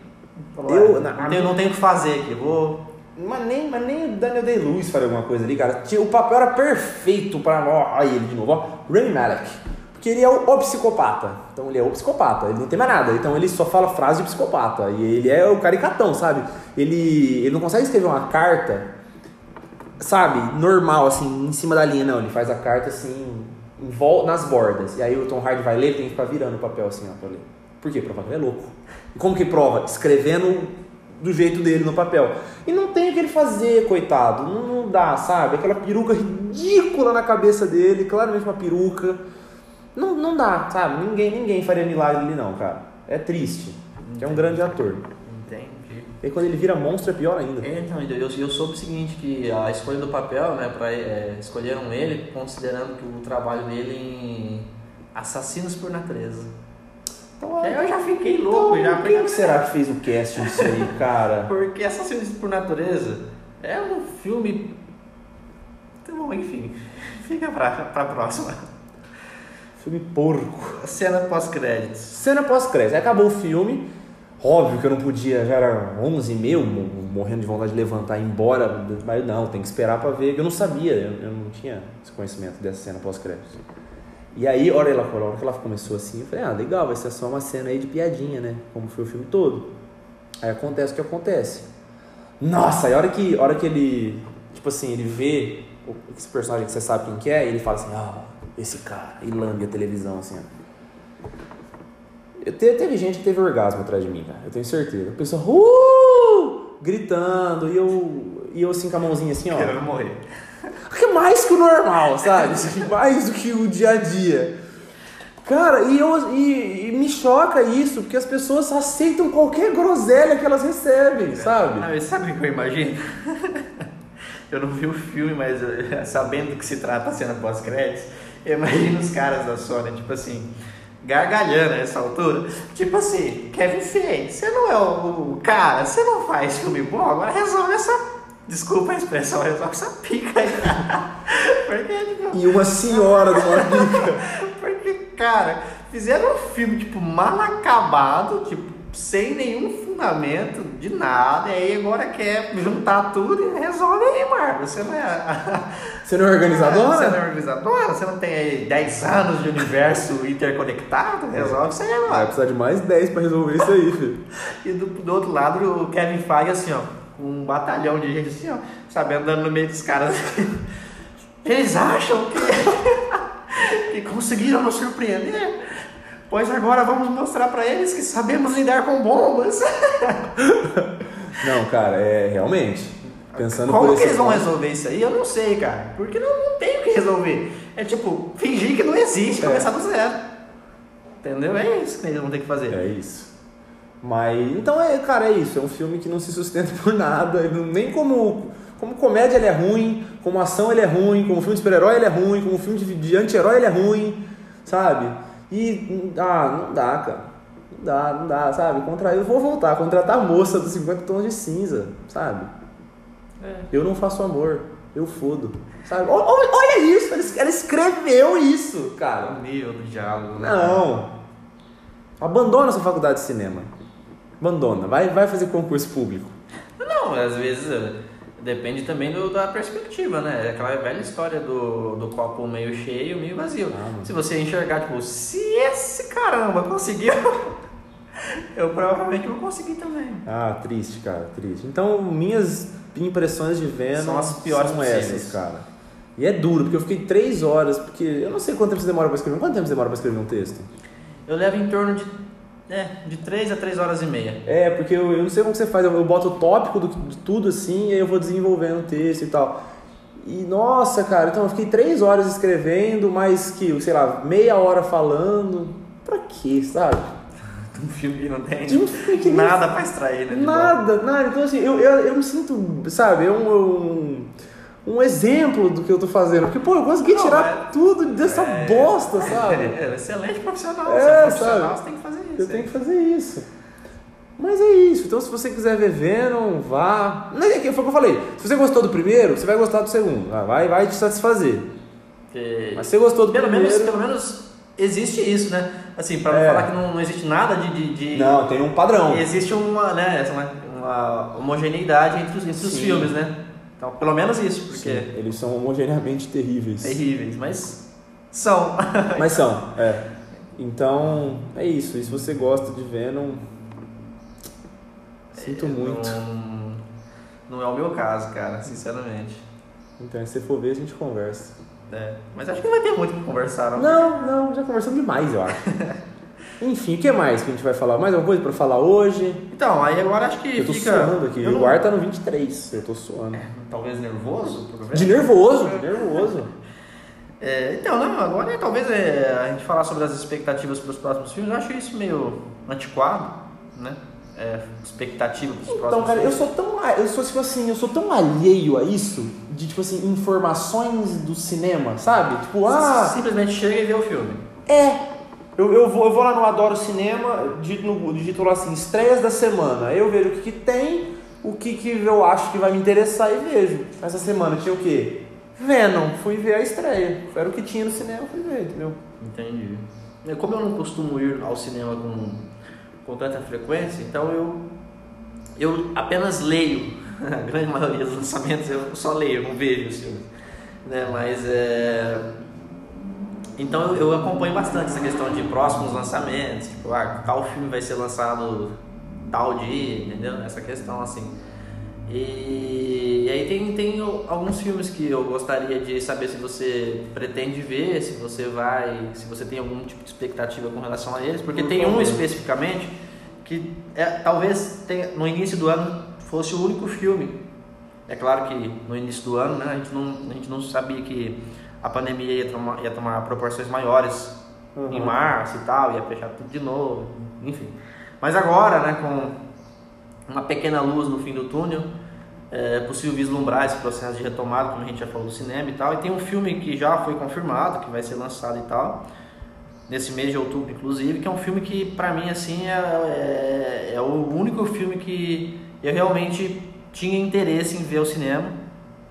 falou, Eu- "Ah, na- não, tenho, não tenho o que fazer aqui, vou. Mas nem, mas nem o Daniel Day-Lewis faria alguma coisa ali, cara. Tinha- O papel era perfeito pra... Aí ele de novo, ó. Rami Malek. Porque ele é o, psicopata. Então ele é o psicopata. Ele não tem mais nada. Então ele só fala frase de psicopata. E ele é o caricatão, sabe? Ele, ele não consegue escrever uma carta, sabe? Normal, assim, em cima da linha. Não, ele faz a carta assim, em vol nas bordas. E aí o Tom Hardy vai ler, ele tem que ficar virando o papel assim, ó, pra ler. Por quê? Provar que ele é louco. E como que prova? Escrevendo do jeito dele no papel. E não tem o que ele fazer, coitado. Não, não dá, sabe? Aquela peruca ridícula na cabeça dele, claramente uma peruca. Não, não dá, sabe? Ninguém, ninguém faria milagre ali não, cara. É triste. É um grande ator. Entendi. E quando ele vira monstro é pior ainda. É, então, eu, eu soube o seguinte, que a escolha do papel, né, pra, é, escolheram ele considerando que o trabalho dele em Assassinos por Natureza. Então, Aí eu já fiquei louco, já. Quem que será que fez o casting disso aí, cara? Porque Assassinos por Natureza é um filme. Bom, enfim. Fica pra, pra próxima. Filme porco. Cena pós-créditos. Cena pós-crédito. Aí acabou o filme. Óbvio que eu não podia, já era 11 e meio, morrendo de vontade de levantar e ir embora. Mas não, tem que esperar pra ver. Eu não sabia, eu, eu não tinha esse conhecimento dessa cena pós-crédito. E aí, hora ela, a hora que ela começou assim, eu falei, ah, legal, vai ser só uma cena aí de piadinha, né? Como foi o filme todo. Aí acontece o que acontece. Nossa, aí a hora que, a hora que ele, tipo assim, ele vê esse personagem que você sabe quem que é, e ele fala assim, ah, esse cara, e lambe a televisão assim, ó. Eu te- teve gente que teve orgasmo atrás de mim, cara. Eu tenho certeza. A pessoa, uh! Gritando, e eu, e eu assim com a mãozinha assim, ó. Querendo morrer. Que é mais que o normal, sabe? Assim, mais do que o dia a dia. Cara, e, eu, e, e me choca isso, porque as pessoas aceitam qualquer groselha que elas recebem, sabe? Ah, sabe o que eu imagino? eu não vi o filme, mas eu- sabendo do que se trata a cena pós-créditos, eu imagino os caras da Sony, tipo assim, gargalhando a essa altura. Tipo assim, Kevin Feige, você não é o, o cara, você não faz filme bom, agora resolve essa. Desculpa a expressão, resolve essa pica aí. Porque, tipo, E uma senhora de uma pica. porque, cara, fizeram um filme, tipo, mal acabado, tipo, sem nenhum fundamento de nada, e aí agora quer juntar tudo e resolve aí, Marvel. Você não é. Você não é organizadora? Você não é organizadora? Você não tem aí 10 anos de universo interconectado? Resolve isso aí Vai agora. precisar de mais 10 pra resolver isso aí, filho. E do, do outro lado, o Kevin Feige, assim, ó, com um batalhão de gente, assim, ó, sabe, andando no meio dos caras. Eles acham que, que conseguiram nos surpreender? Pois agora vamos mostrar pra eles que sabemos lidar com bombas. Não, cara, é realmente. Pensando Como que eles vão ponto- resolver isso aí? Eu não sei, cara. Porque não, não tem o que resolver. É tipo, fingir que não existe, É. começar do zero. Entendeu? É isso que eles vão ter que fazer. É isso. Mas, então, é, cara, é isso. É um filme que não se sustenta por nada. Nem como, Como comédia ele é ruim, como ação ele é ruim, como filme de super-herói ele é ruim, como filme de, de anti-herói ele é ruim, sabe? E ah, não dá, cara. Não dá, não dá, sabe? Contra eu vou voltar, contratar a moça dos 50 tons de cinza, sabe? É. Eu não faço amor, eu fodo. Sabe? Olha, olha isso, ela escreveu isso, cara. Meu do diálogo, né? Não. Abandona sua faculdade de cinema. Abandona. Vai, vai fazer concurso público. Não, às vezes eh, depende também do, da perspectiva, né? É aquela velha história do, do copo meio cheio, meio vazio. Ah, se você enxergar, tipo, se esse caramba conseguiu, eu provavelmente vou conseguir também. Ah, triste, cara, triste. Então, minhas impressões de Venom são as piores são essas, cara. E é duro, porque eu fiquei três horas, porque eu não sei quanto tempo você demora para escrever. Quanto tempo você demora para escrever um texto? Eu levo em torno de é, de 3 a 3 horas e meia. É, porque eu, eu não sei como você faz, eu, eu boto o tópico do, de tudo assim, e aí eu vou desenvolvendo o texto e tal. E nossa, cara, então eu fiquei 3 horas escrevendo, mais que, sei lá, meia hora falando. Pra quê, sabe? um filme que não tem de um filme que nada pra extrair, né? Nada, nada. Então assim, eu, eu, eu me sinto, sabe, é um, um um exemplo do que eu tô fazendo. Porque, pô, eu consegui não, tirar é, tudo dessa é, bosta, sabe? É, é excelente profissional. É, você é profissional, sabe? você tem que fazer. Eu tenho que fazer isso. Mas é isso. Então, se você quiser ver Venom, vá. Não é que foi o que eu falei. Se você gostou do primeiro, você vai gostar do segundo. Vai, vai te satisfazer. Mas se você gostou do pelo primeiro. Menos, pelo menos existe isso, né? Assim, pra é. falar que não, não existe nada de, de, de, Não, tem um padrão. Existe uma, né, uma, uma homogeneidade entre os, entre os filmes, né? Então, pelo menos isso, porque. Sim, eles são homogeneamente terríveis. Terríveis, mas são. mas são, é. Então, é isso. E se você gosta de Venom. Sinto é, muito. Não, não é o meu caso, cara, sinceramente. Então, se você for ver, a gente conversa. É, mas acho que não vai ter muito o que conversar, não. Não, não, já conversamos demais, eu acho. Enfim, o que mais que a gente vai falar? Mais alguma coisa para falar hoje? Então, aí agora acho que eu tô fica... suando aqui. o ar tá no 23, eu tô suando. É, talvez nervoso? De nervoso, de nervoso. É, então, não, agora é, talvez é, a gente falar sobre as expectativas para os próximos filmes, eu acho isso meio antiquado, né? É, expectativa para os então, próximos cara, filmes. eu sou tão, eu sou tipo assim, eu sou tão alheio a isso, de tipo assim, informações do cinema, sabe? Tipo, ah, simplesmente chega e vê o filme. É, eu, eu, vou, eu vou lá no Adoro Cinema, digito, no, digito lá assim, estreias da semana. Eu vejo o que, que tem, o que, que eu acho que vai me interessar e vejo. Essa semana tinha o quê? Venom. Fui ver a estreia. Era o que tinha no cinema, fui ver, entendeu? Entendi. Como eu não costumo ir ao cinema com, com tanta frequência, então eu, eu apenas leio. A grande maioria dos lançamentos eu só leio, não vejo os filmes. Né? Mas é então eu, acompanho bastante essa questão de próximos lançamentos, tipo, ah, tal filme vai ser lançado tal dia, entendeu? Essa questão assim. E, e, aí tem, tem alguns filmes que eu gostaria de saber se você pretende ver, se você vai, se você tem algum tipo de expectativa com relação a eles, porque Por tem favor. um especificamente que é, talvez tenha, no início do ano fosse o único filme. É claro que no início do ano né, a, gente não, a gente não sabia que a pandemia ia tomar, ia tomar proporções maiores uhum. em março e tal, ia fechar tudo de novo, enfim. Mas agora, né, com uma pequena luz no fim do túnel, é possível vislumbrar esse processo de retomada, como a gente já falou do cinema e tal. E tem um filme que já foi confirmado, que vai ser lançado e tal, nesse mês de outubro, inclusive, que é um filme que, pra mim, assim, é, é, é o único filme que eu realmente tinha interesse em ver ao cinema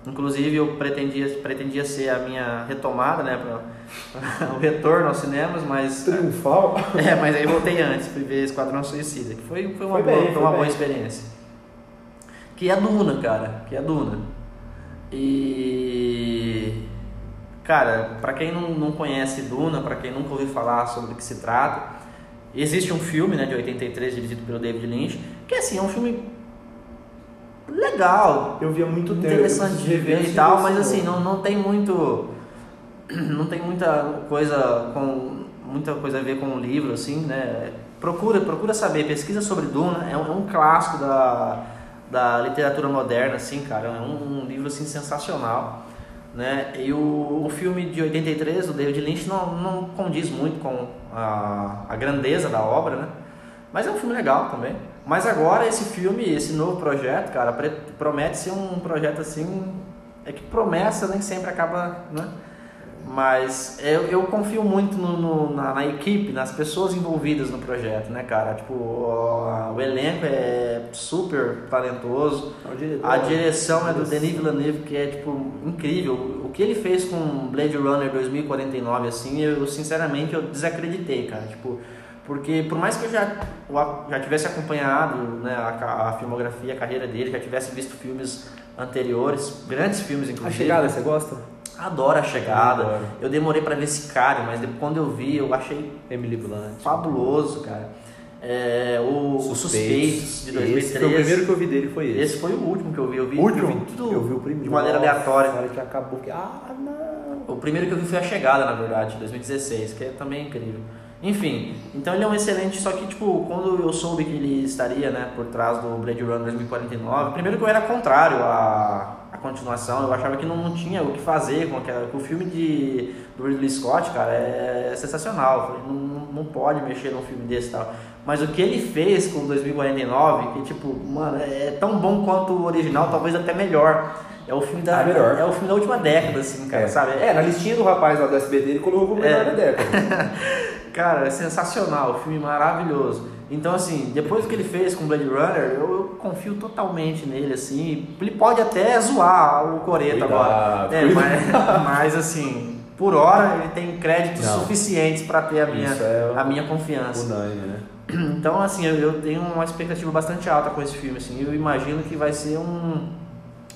Inclusive eu pretendia, pretendia ser a minha retomada, né, para o retorno aos cinemas, mas triunfal. É, mas aí voltei antes, fui ver Esquadrão Suicida, que foi, foi uma, foi boa, bem, foi uma boa experiência. Que é Duna, cara, que é Duna. E cara, para quem não, não conhece Duna, para quem nunca ouviu falar sobre o que se trata, existe um filme, né, de 83 dirigido pelo David Lynch, que assim, é um filme legal. Eu via muito tempo. Interessante de ver e tal, mas assim, não, não tem muito. Não tem muita coisa com. muita coisa a ver com o livro, assim, né? Procura, procura saber, pesquisa sobre Duna, é um, é um clássico da, da literatura moderna, assim, cara. É um, um livro assim sensacional. Né? E o, o filme de 83, do David Lynch, não, não condiz muito com a, a grandeza da obra, né? Mas é um filme legal também. Mas agora esse filme, esse novo projeto, cara, promete ser um projeto assim. É que promessa nem sempre acaba, né? Mas eu, eu confio muito no, no na, na, equipe, nas pessoas envolvidas no projeto, né, cara? Tipo, o, o elenco é super talentoso. É a direção é do Denis Villeneuve, que é, tipo, incrível. O que ele fez com Blade Runner 2049, assim, eu, sinceramente, eu desacreditei, cara. Tipo, porque por mais que eu já, já tivesse acompanhado né, a, a filmografia, a carreira dele, já tivesse visto filmes anteriores, grandes filmes, inclusive. A Chegada, você gosta? Adoro a chegada. Adoro. Eu demorei para ver esse cara, mas depois, quando eu vi, eu achei Emily Blunt. fabuloso, cara. É, o Suspeitos, Suspeitos de 2013. Esse foi o primeiro que eu vi dele foi esse. Esse foi o último que eu vi. Eu vi, último? Eu vi tudo eu vi o primeiro. de maneira aleatória. Cara, que acabou que ah, não. O primeiro que eu vi foi a chegada, na verdade, de 2016, que é também incrível. Enfim, então ele é um excelente, só que tipo, quando eu soube que ele estaria, né, por trás do Blade Runner 2049, primeiro que eu era contrário à, à continuação, eu achava que não, não tinha o que fazer com aquela, o filme de do Ridley Scott, cara, é, é sensacional, falei, não, não pode mexer num filme desse e tal. Mas o que ele fez com 2049, que tipo, mano, é tão bom quanto o original, talvez até melhor. É o filme da, ah, melhor. é o filme da última década, assim, cara, é. sabe? É, na listinha do rapaz lá do SBT ele colocou como melhor é. da década. Cara, é sensacional, o filme maravilhoso. Então, assim, depois do que ele fez com Blade Runner, eu, eu confio totalmente nele, assim. Ele pode até zoar o Coreto agora. É, mas, mas, assim, por hora ele tem créditos Não. suficientes para ter a minha, é a minha confiança. Unânime, né? Então, assim, eu, eu tenho uma expectativa bastante alta com esse filme, assim. Eu imagino que vai ser um...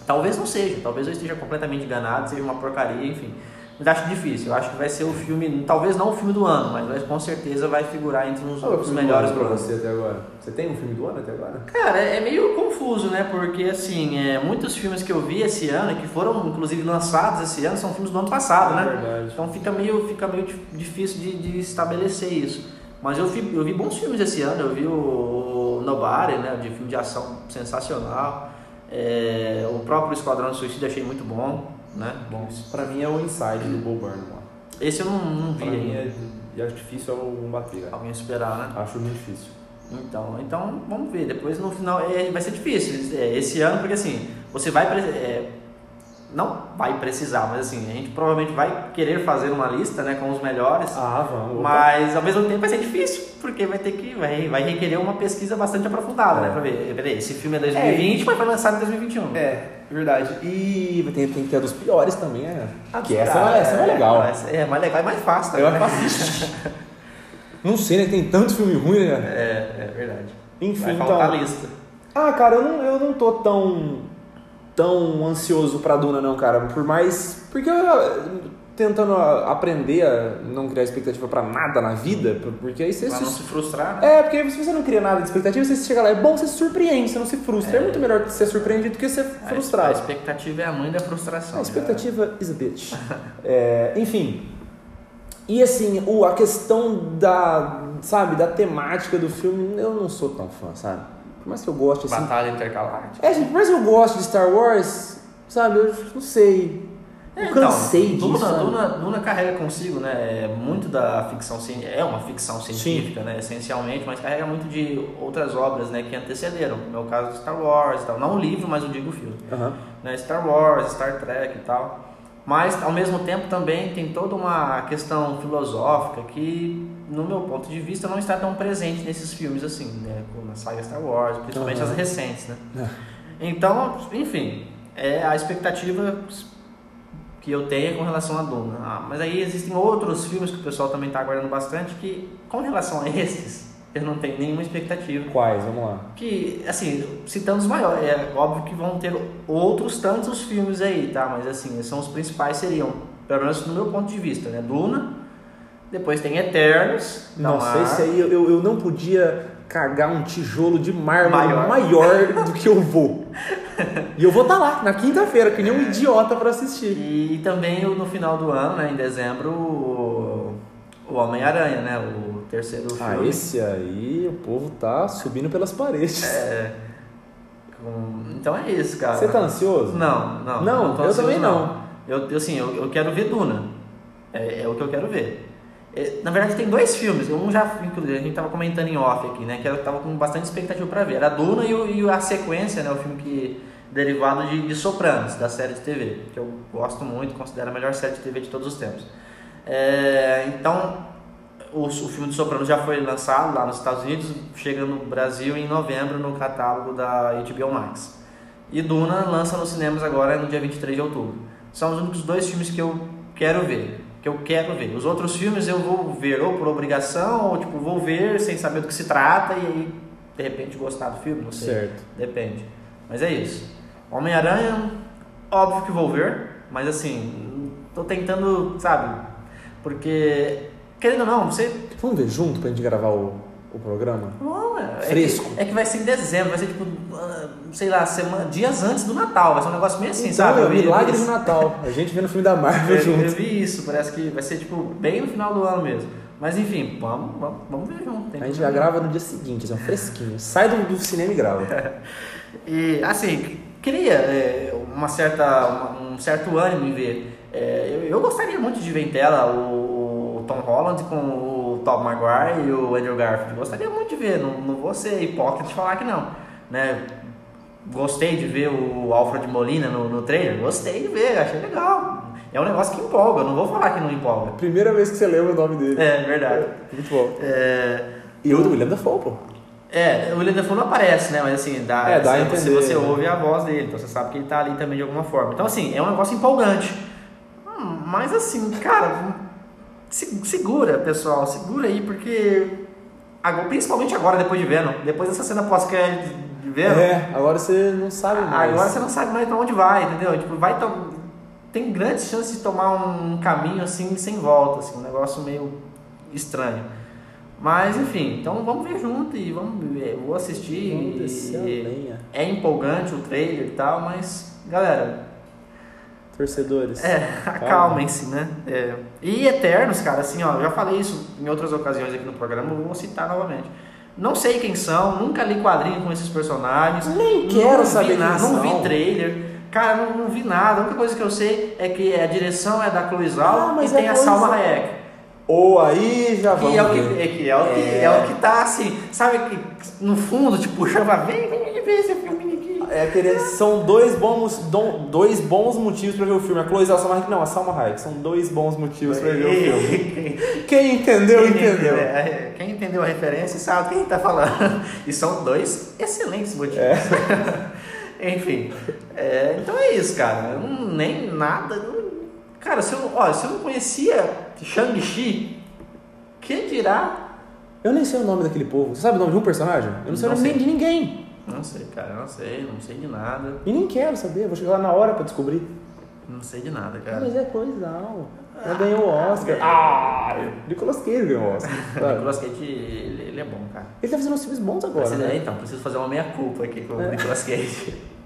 Talvez não seja, talvez eu esteja completamente enganado, seja uma porcaria, enfim. Mas acho difícil. Eu acho que vai ser o filme, talvez não o filme do ano, mas com certeza vai figurar entre os, os melhores para você até agora. Você tem um filme do ano até agora? Cara, é meio confuso, né? Porque assim, é, muitos filmes que eu vi esse ano, que foram inclusive lançados esse ano, são filmes do ano passado, é né? Verdade. Então fica meio, fica meio difícil de, de estabelecer isso. Mas eu vi, eu vi bons filmes esse ano. Eu vi o Nobody, né? De filme de ação sensacional. É, o próprio Esquadrão de Suicídio achei muito bom né? Bom, pra mim é o Inside do Bo Burnham lá. Esse eu não, não vi. Pra mim é, e acho difícil algum bater. Alguém esperar, né? Acho muito difícil. Então, então vamos ver. Depois no final é, vai ser difícil é, esse ano, porque assim, você vai. É, não vai precisar, mas assim, a gente provavelmente vai querer fazer uma lista, né, com os melhores. Ah, vamos. Mas ao mesmo tempo vai ser difícil, porque vai ter que vai, vai requerer uma pesquisa bastante aprofundada, né, é. né, para ver, peraí, esse filme é 2020, é, mas foi lançado em 2021. É, verdade. E tem, tem que ter dos piores também, né? Ah, que essa, é, essa é mais legal. Essa é mais legal e mais fácil também. É mais fácil. não sei, né, tem tanto filme ruim, né? É, é verdade. Enfim, vai então. A lista. Ah, cara, eu não, eu não tô tão tão ansioso pra Duna, não, cara. Por mais. Porque eu tentando aprender a não criar expectativa para nada na vida, porque aí você pra se... não se frustrar. Né? É, porque se você não cria nada de expectativa, você chega lá, é bom, você se surpreende, você não se frustra. É, é muito melhor ser surpreendido do que ser frustrado. A expectativa é a mãe da frustração. A expectativa is a bitch. é, enfim. E assim, o, a questão da, sabe, da temática do filme, eu não sou tão fã, sabe? Por mais que eu goste assim. Batalha intergaláctica. É, gente, por mais que eu goste de Star Wars, sabe, eu não sei. Eu é, cansei então, disso. Duna, Duna, Duna, carrega consigo, né? É muito da ficção é uma ficção científica, Sim. né? Essencialmente, mas carrega muito de outras obras, né? Que antecederam. No meu caso, Star Wars e tal. Não o livro, mas eu digo o filme. Uhum. Né? Star Wars, Star Trek e tal. Mas, ao mesmo tempo, também tem toda uma questão filosófica que no meu ponto de vista, não está tão presente nesses filmes assim, né? Na saga Star Wars, principalmente uhum. as recentes, né? É. Então, enfim, é a expectativa que eu tenho com relação a Duna. Ah, mas aí existem outros filmes que o pessoal também está aguardando bastante que, com relação a esses, eu não tenho nenhuma expectativa. Quais? Vamos lá. Que, assim, citando os maiores, é óbvio que vão ter outros tantos filmes aí, tá? Mas, assim, são os principais seriam, pelo menos no meu ponto de vista, né? Duna, depois tem Eternos. Nossa, esse aí eu, eu não podia carregar um tijolo de mármore maior, maior do que eu vou. e eu vou estar tá lá na quinta-feira, que nem um idiota para assistir. E também no final do ano, né, em dezembro, o, Homem-Aranha, né? O terceiro ah, filme. Ah, esse aí o povo tá subindo pelas paredes. É. Então é isso, cara. Você tá ansioso? Não, não. Não, não eu também não. não. Eu, assim, eu, eu quero ver Duna. É, é o que eu quero ver. É, na verdade, tem dois filmes. Um já, inclusive, a gente tava comentando em off aqui, né? Que eu tava com bastante expectativa para ver. Era Duna e, o, e, a sequência, né? O filme que derivado de, de Sopranos, da série de TV, que eu gosto muito, considero a melhor série de TV de todos os tempos. É, então, o, o filme de Sopranos já foi lançado lá nos Estados Unidos, chega no Brasil em novembro no catálogo da HBO Max. E Duna lança nos cinemas agora no dia 23 de outubro. São os únicos dois filmes que eu quero ver que eu quero ver. Os outros filmes eu vou ver ou por obrigação, ou tipo, vou ver sem saber do que se trata e aí, de repente, gostar do filme, não sei. Certo. Depende. Mas é isso. Homem-Aranha, óbvio que vou ver, mas assim, tô tentando, sabe? Porque, querendo ou não, você. Vamos ver junto pra gente gravar o, o programa? Bom, é, Fresco. É que, é que, vai ser em dezembro, vai ser tipo, ah, sei lá, semana, dias antes do Natal. Vai ser um negócio meio assim, então, sabe? É milagre do Natal. A gente vê no filme da Marvel eu, junto. Eu vi isso, parece que vai ser tipo bem no final do ano mesmo. Mas enfim, vamos, vamos, vamos ver junto. a gente já grava no dia seguinte, é um fresquinho. Sai do, do cinema e grava. e assim, queria é, uma certa, um certo ânimo em ver. É, eu, eu, gostaria muito de ver em tela o, o Tom Holland com o Tom Maguire e o Andrew Garfield. Gostaria muito de ver, não, não vou ser hipócrita de falar que não. Né? Gostei de ver o Alfred Molina no, no trailer, gostei de ver, achei legal. É um negócio que empolga, eu não vou falar que não empolga. Primeira vez que você leu o nome dele. É, verdade. É, muito bom. É... E o do William Dafoe, pô. É, o William Dafoe não aparece, né? Mas assim, dá, é, dá você, a entender, você né? ouve a voz dele, então você sabe que ele tá ali também de alguma forma. Então, assim, é um negócio empolgante. Mas assim, cara, segura, pessoal, segura aí, porque principalmente agora, depois de Venom, depois dessa cena pós-crédito de Venom. É, agora você não sabe mais. Agora você não sabe mais pra onde vai, entendeu? Tipo, vai tem grandes chances de tomar um caminho assim sem volta, assim, um negócio meio estranho. Mas enfim, então vamos ver junto e vamos ver. Vou assistir. E, é empolgante o trailer e tal, mas galera. Torcedores. É, acalmem-se, né? É. E Eternos, cara, assim, ó, já falei isso em outras ocasiões aqui no programa, vou citar novamente. Não sei quem são, nunca li quadrinho com esses personagens. Nem quero saber nada, Não vi trailer. Cara, não, não, vi nada. A única coisa que eu sei é que a direção é da Chloe Zhao ah, e tem é a Salma Hayek. Ou aí já vamos que é o que, é, que, é, o que, é. é o que tá assim, sabe que no fundo te puxava, vem, vem ver esse filme. É são dois bons, dois bons motivos para ver o filme. A Chloe Hayek, não, a Salma Hayek. São dois bons motivos para ver o filme. Quem entendeu, quem entendeu. É, quem entendeu a referência sabe quem tá falando. E são dois excelentes motivos. É. Enfim, é, então é isso, cara. Não, nem nada. Não, cara, se eu, ó, se eu não conhecia Shang-Chi, que dirá? Eu nem sei o nome daquele povo. Você sabe o nome de um personagem? Eu não sei o nome nem de ninguém. Não sei, cara, não sei, não sei de nada. E nem quero saber, vou chegar lá na hora pra descobrir. Não sei de nada, cara. Mas é coisão. Ela ganhou o Oscar. Ah! Nicolas Cage ganhou o Oscar. Nicolas Cage, ele, ele, é bom, cara. Ele tá fazendo uns filmes bons agora. Né? Então, preciso fazer uma meia-culpa aqui com o é. Nicolas Cage.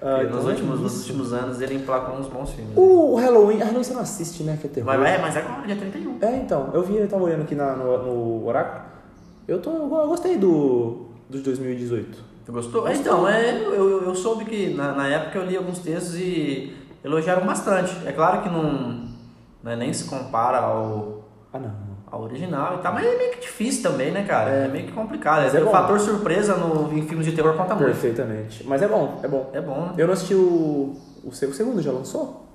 Ah, nos, então últimos, é nos últimos anos ele emplacou uns bons filmes. O Halloween, Halloween você não assiste, né? Que é terror. Mas, é, mas agora, dia 31. É, então. Eu vi, eu tava olhando aqui na, no, no Oráculo. Eu, tô, eu gostei do, do de 2018. Você gostou? Gostou. Então, é, eu, eu, eu soube que na, na época eu li alguns textos e elogiaram bastante. É claro que não, não é nem se compara ao, ah, não. ao original e tal, mas é meio que difícil também, né, cara? É, é meio que complicado. Mas é o bom. fator surpresa no, em filmes de terror conta muito. Perfeitamente. Mas é bom, é bom. É bom, né? Eu não assisti o, o, o segundo, já lançou?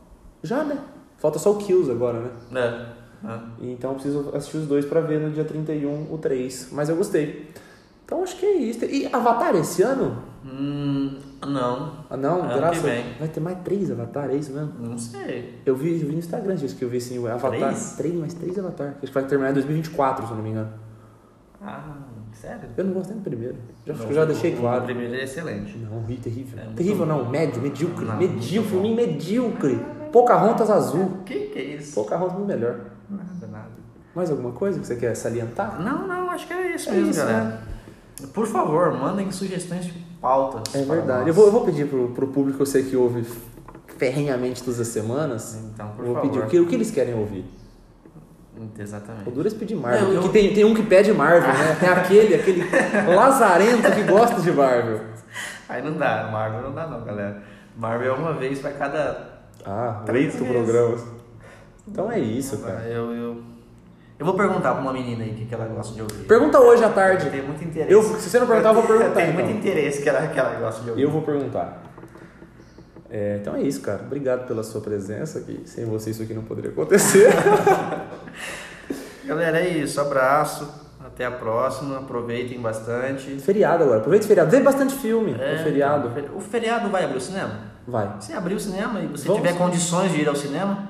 Já, né? Falta só o Kills agora, né? É. é. Então eu preciso assistir os dois pra ver no dia 31 o 3. Mas eu gostei. Então acho que é isso. E Avatar esse ano? Hum, não. Ah, não? Ano Graças que vem. Vai ter mais três Avatar, é isso mesmo? Não sei. Eu vi, eu vi no Instagram disso que eu vi assim, o Avatar. Três? Três, mais três Avatar. Acho que vai terminar em 2024, se eu não me engano. Ah, sério? Eu não gostei do primeiro. Já, Não, já deixei claro. O primeiro é excelente. Não, ri, terrível. É terrível bom. não, médio, medíocre. Não, medíocre, filme medíocre. Pocahontas azul. Que que é isso? Pocahontas muito melhor. Nada, nada. Mais alguma coisa que você quer salientar? Não, não, acho que é isso É mesmo, isso, galera. né? Por favor, mandem sugestões de pautas. É verdade. Eu vou, eu vou pedir pro, pro público, eu sei que ouve ferrenhamente todas as semanas. Então, por Eu vou favor. pedir o que, o que eles querem ouvir. Exatamente. O Duras pedir Marvel. Não, eu- Que tem, tem um que pede Marvel, né? Tem aquele, aquele lazarento que gosta de Marvel. Aí não dá, Marvel não dá não, galera. Marvel é uma vez para cada... Ah, Três programas. Então é isso, cara. Eu, eu, Eu vou perguntar pra uma menina aí o que, que ela gosta de ouvir. Pergunta hoje à tarde. Eu tenho muito interesse. Eu, se você não perguntar, eu vou perguntar. Eu tenho então. muito interesse que ela, que ela gosta de ouvir. Eu vou perguntar. É, então é isso, cara. Obrigado pela sua presença aqui. Sem você isso aqui não poderia acontecer. Galera, é isso. Abraço. Até a próxima. Aproveitem bastante. feriado agora. Aproveita o feriado. Vê bastante filme. É, o feriado. O feriado vai abrir o cinema? Vai. Se abrir o cinema e você Vamos. tiver condições de ir ao cinema,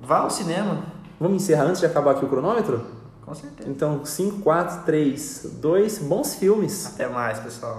vá ao cinema. Vamos encerrar antes de acabar aqui o cronômetro? Com certeza. Então, 5, 4, 3, 2, bons filmes. Até mais, pessoal.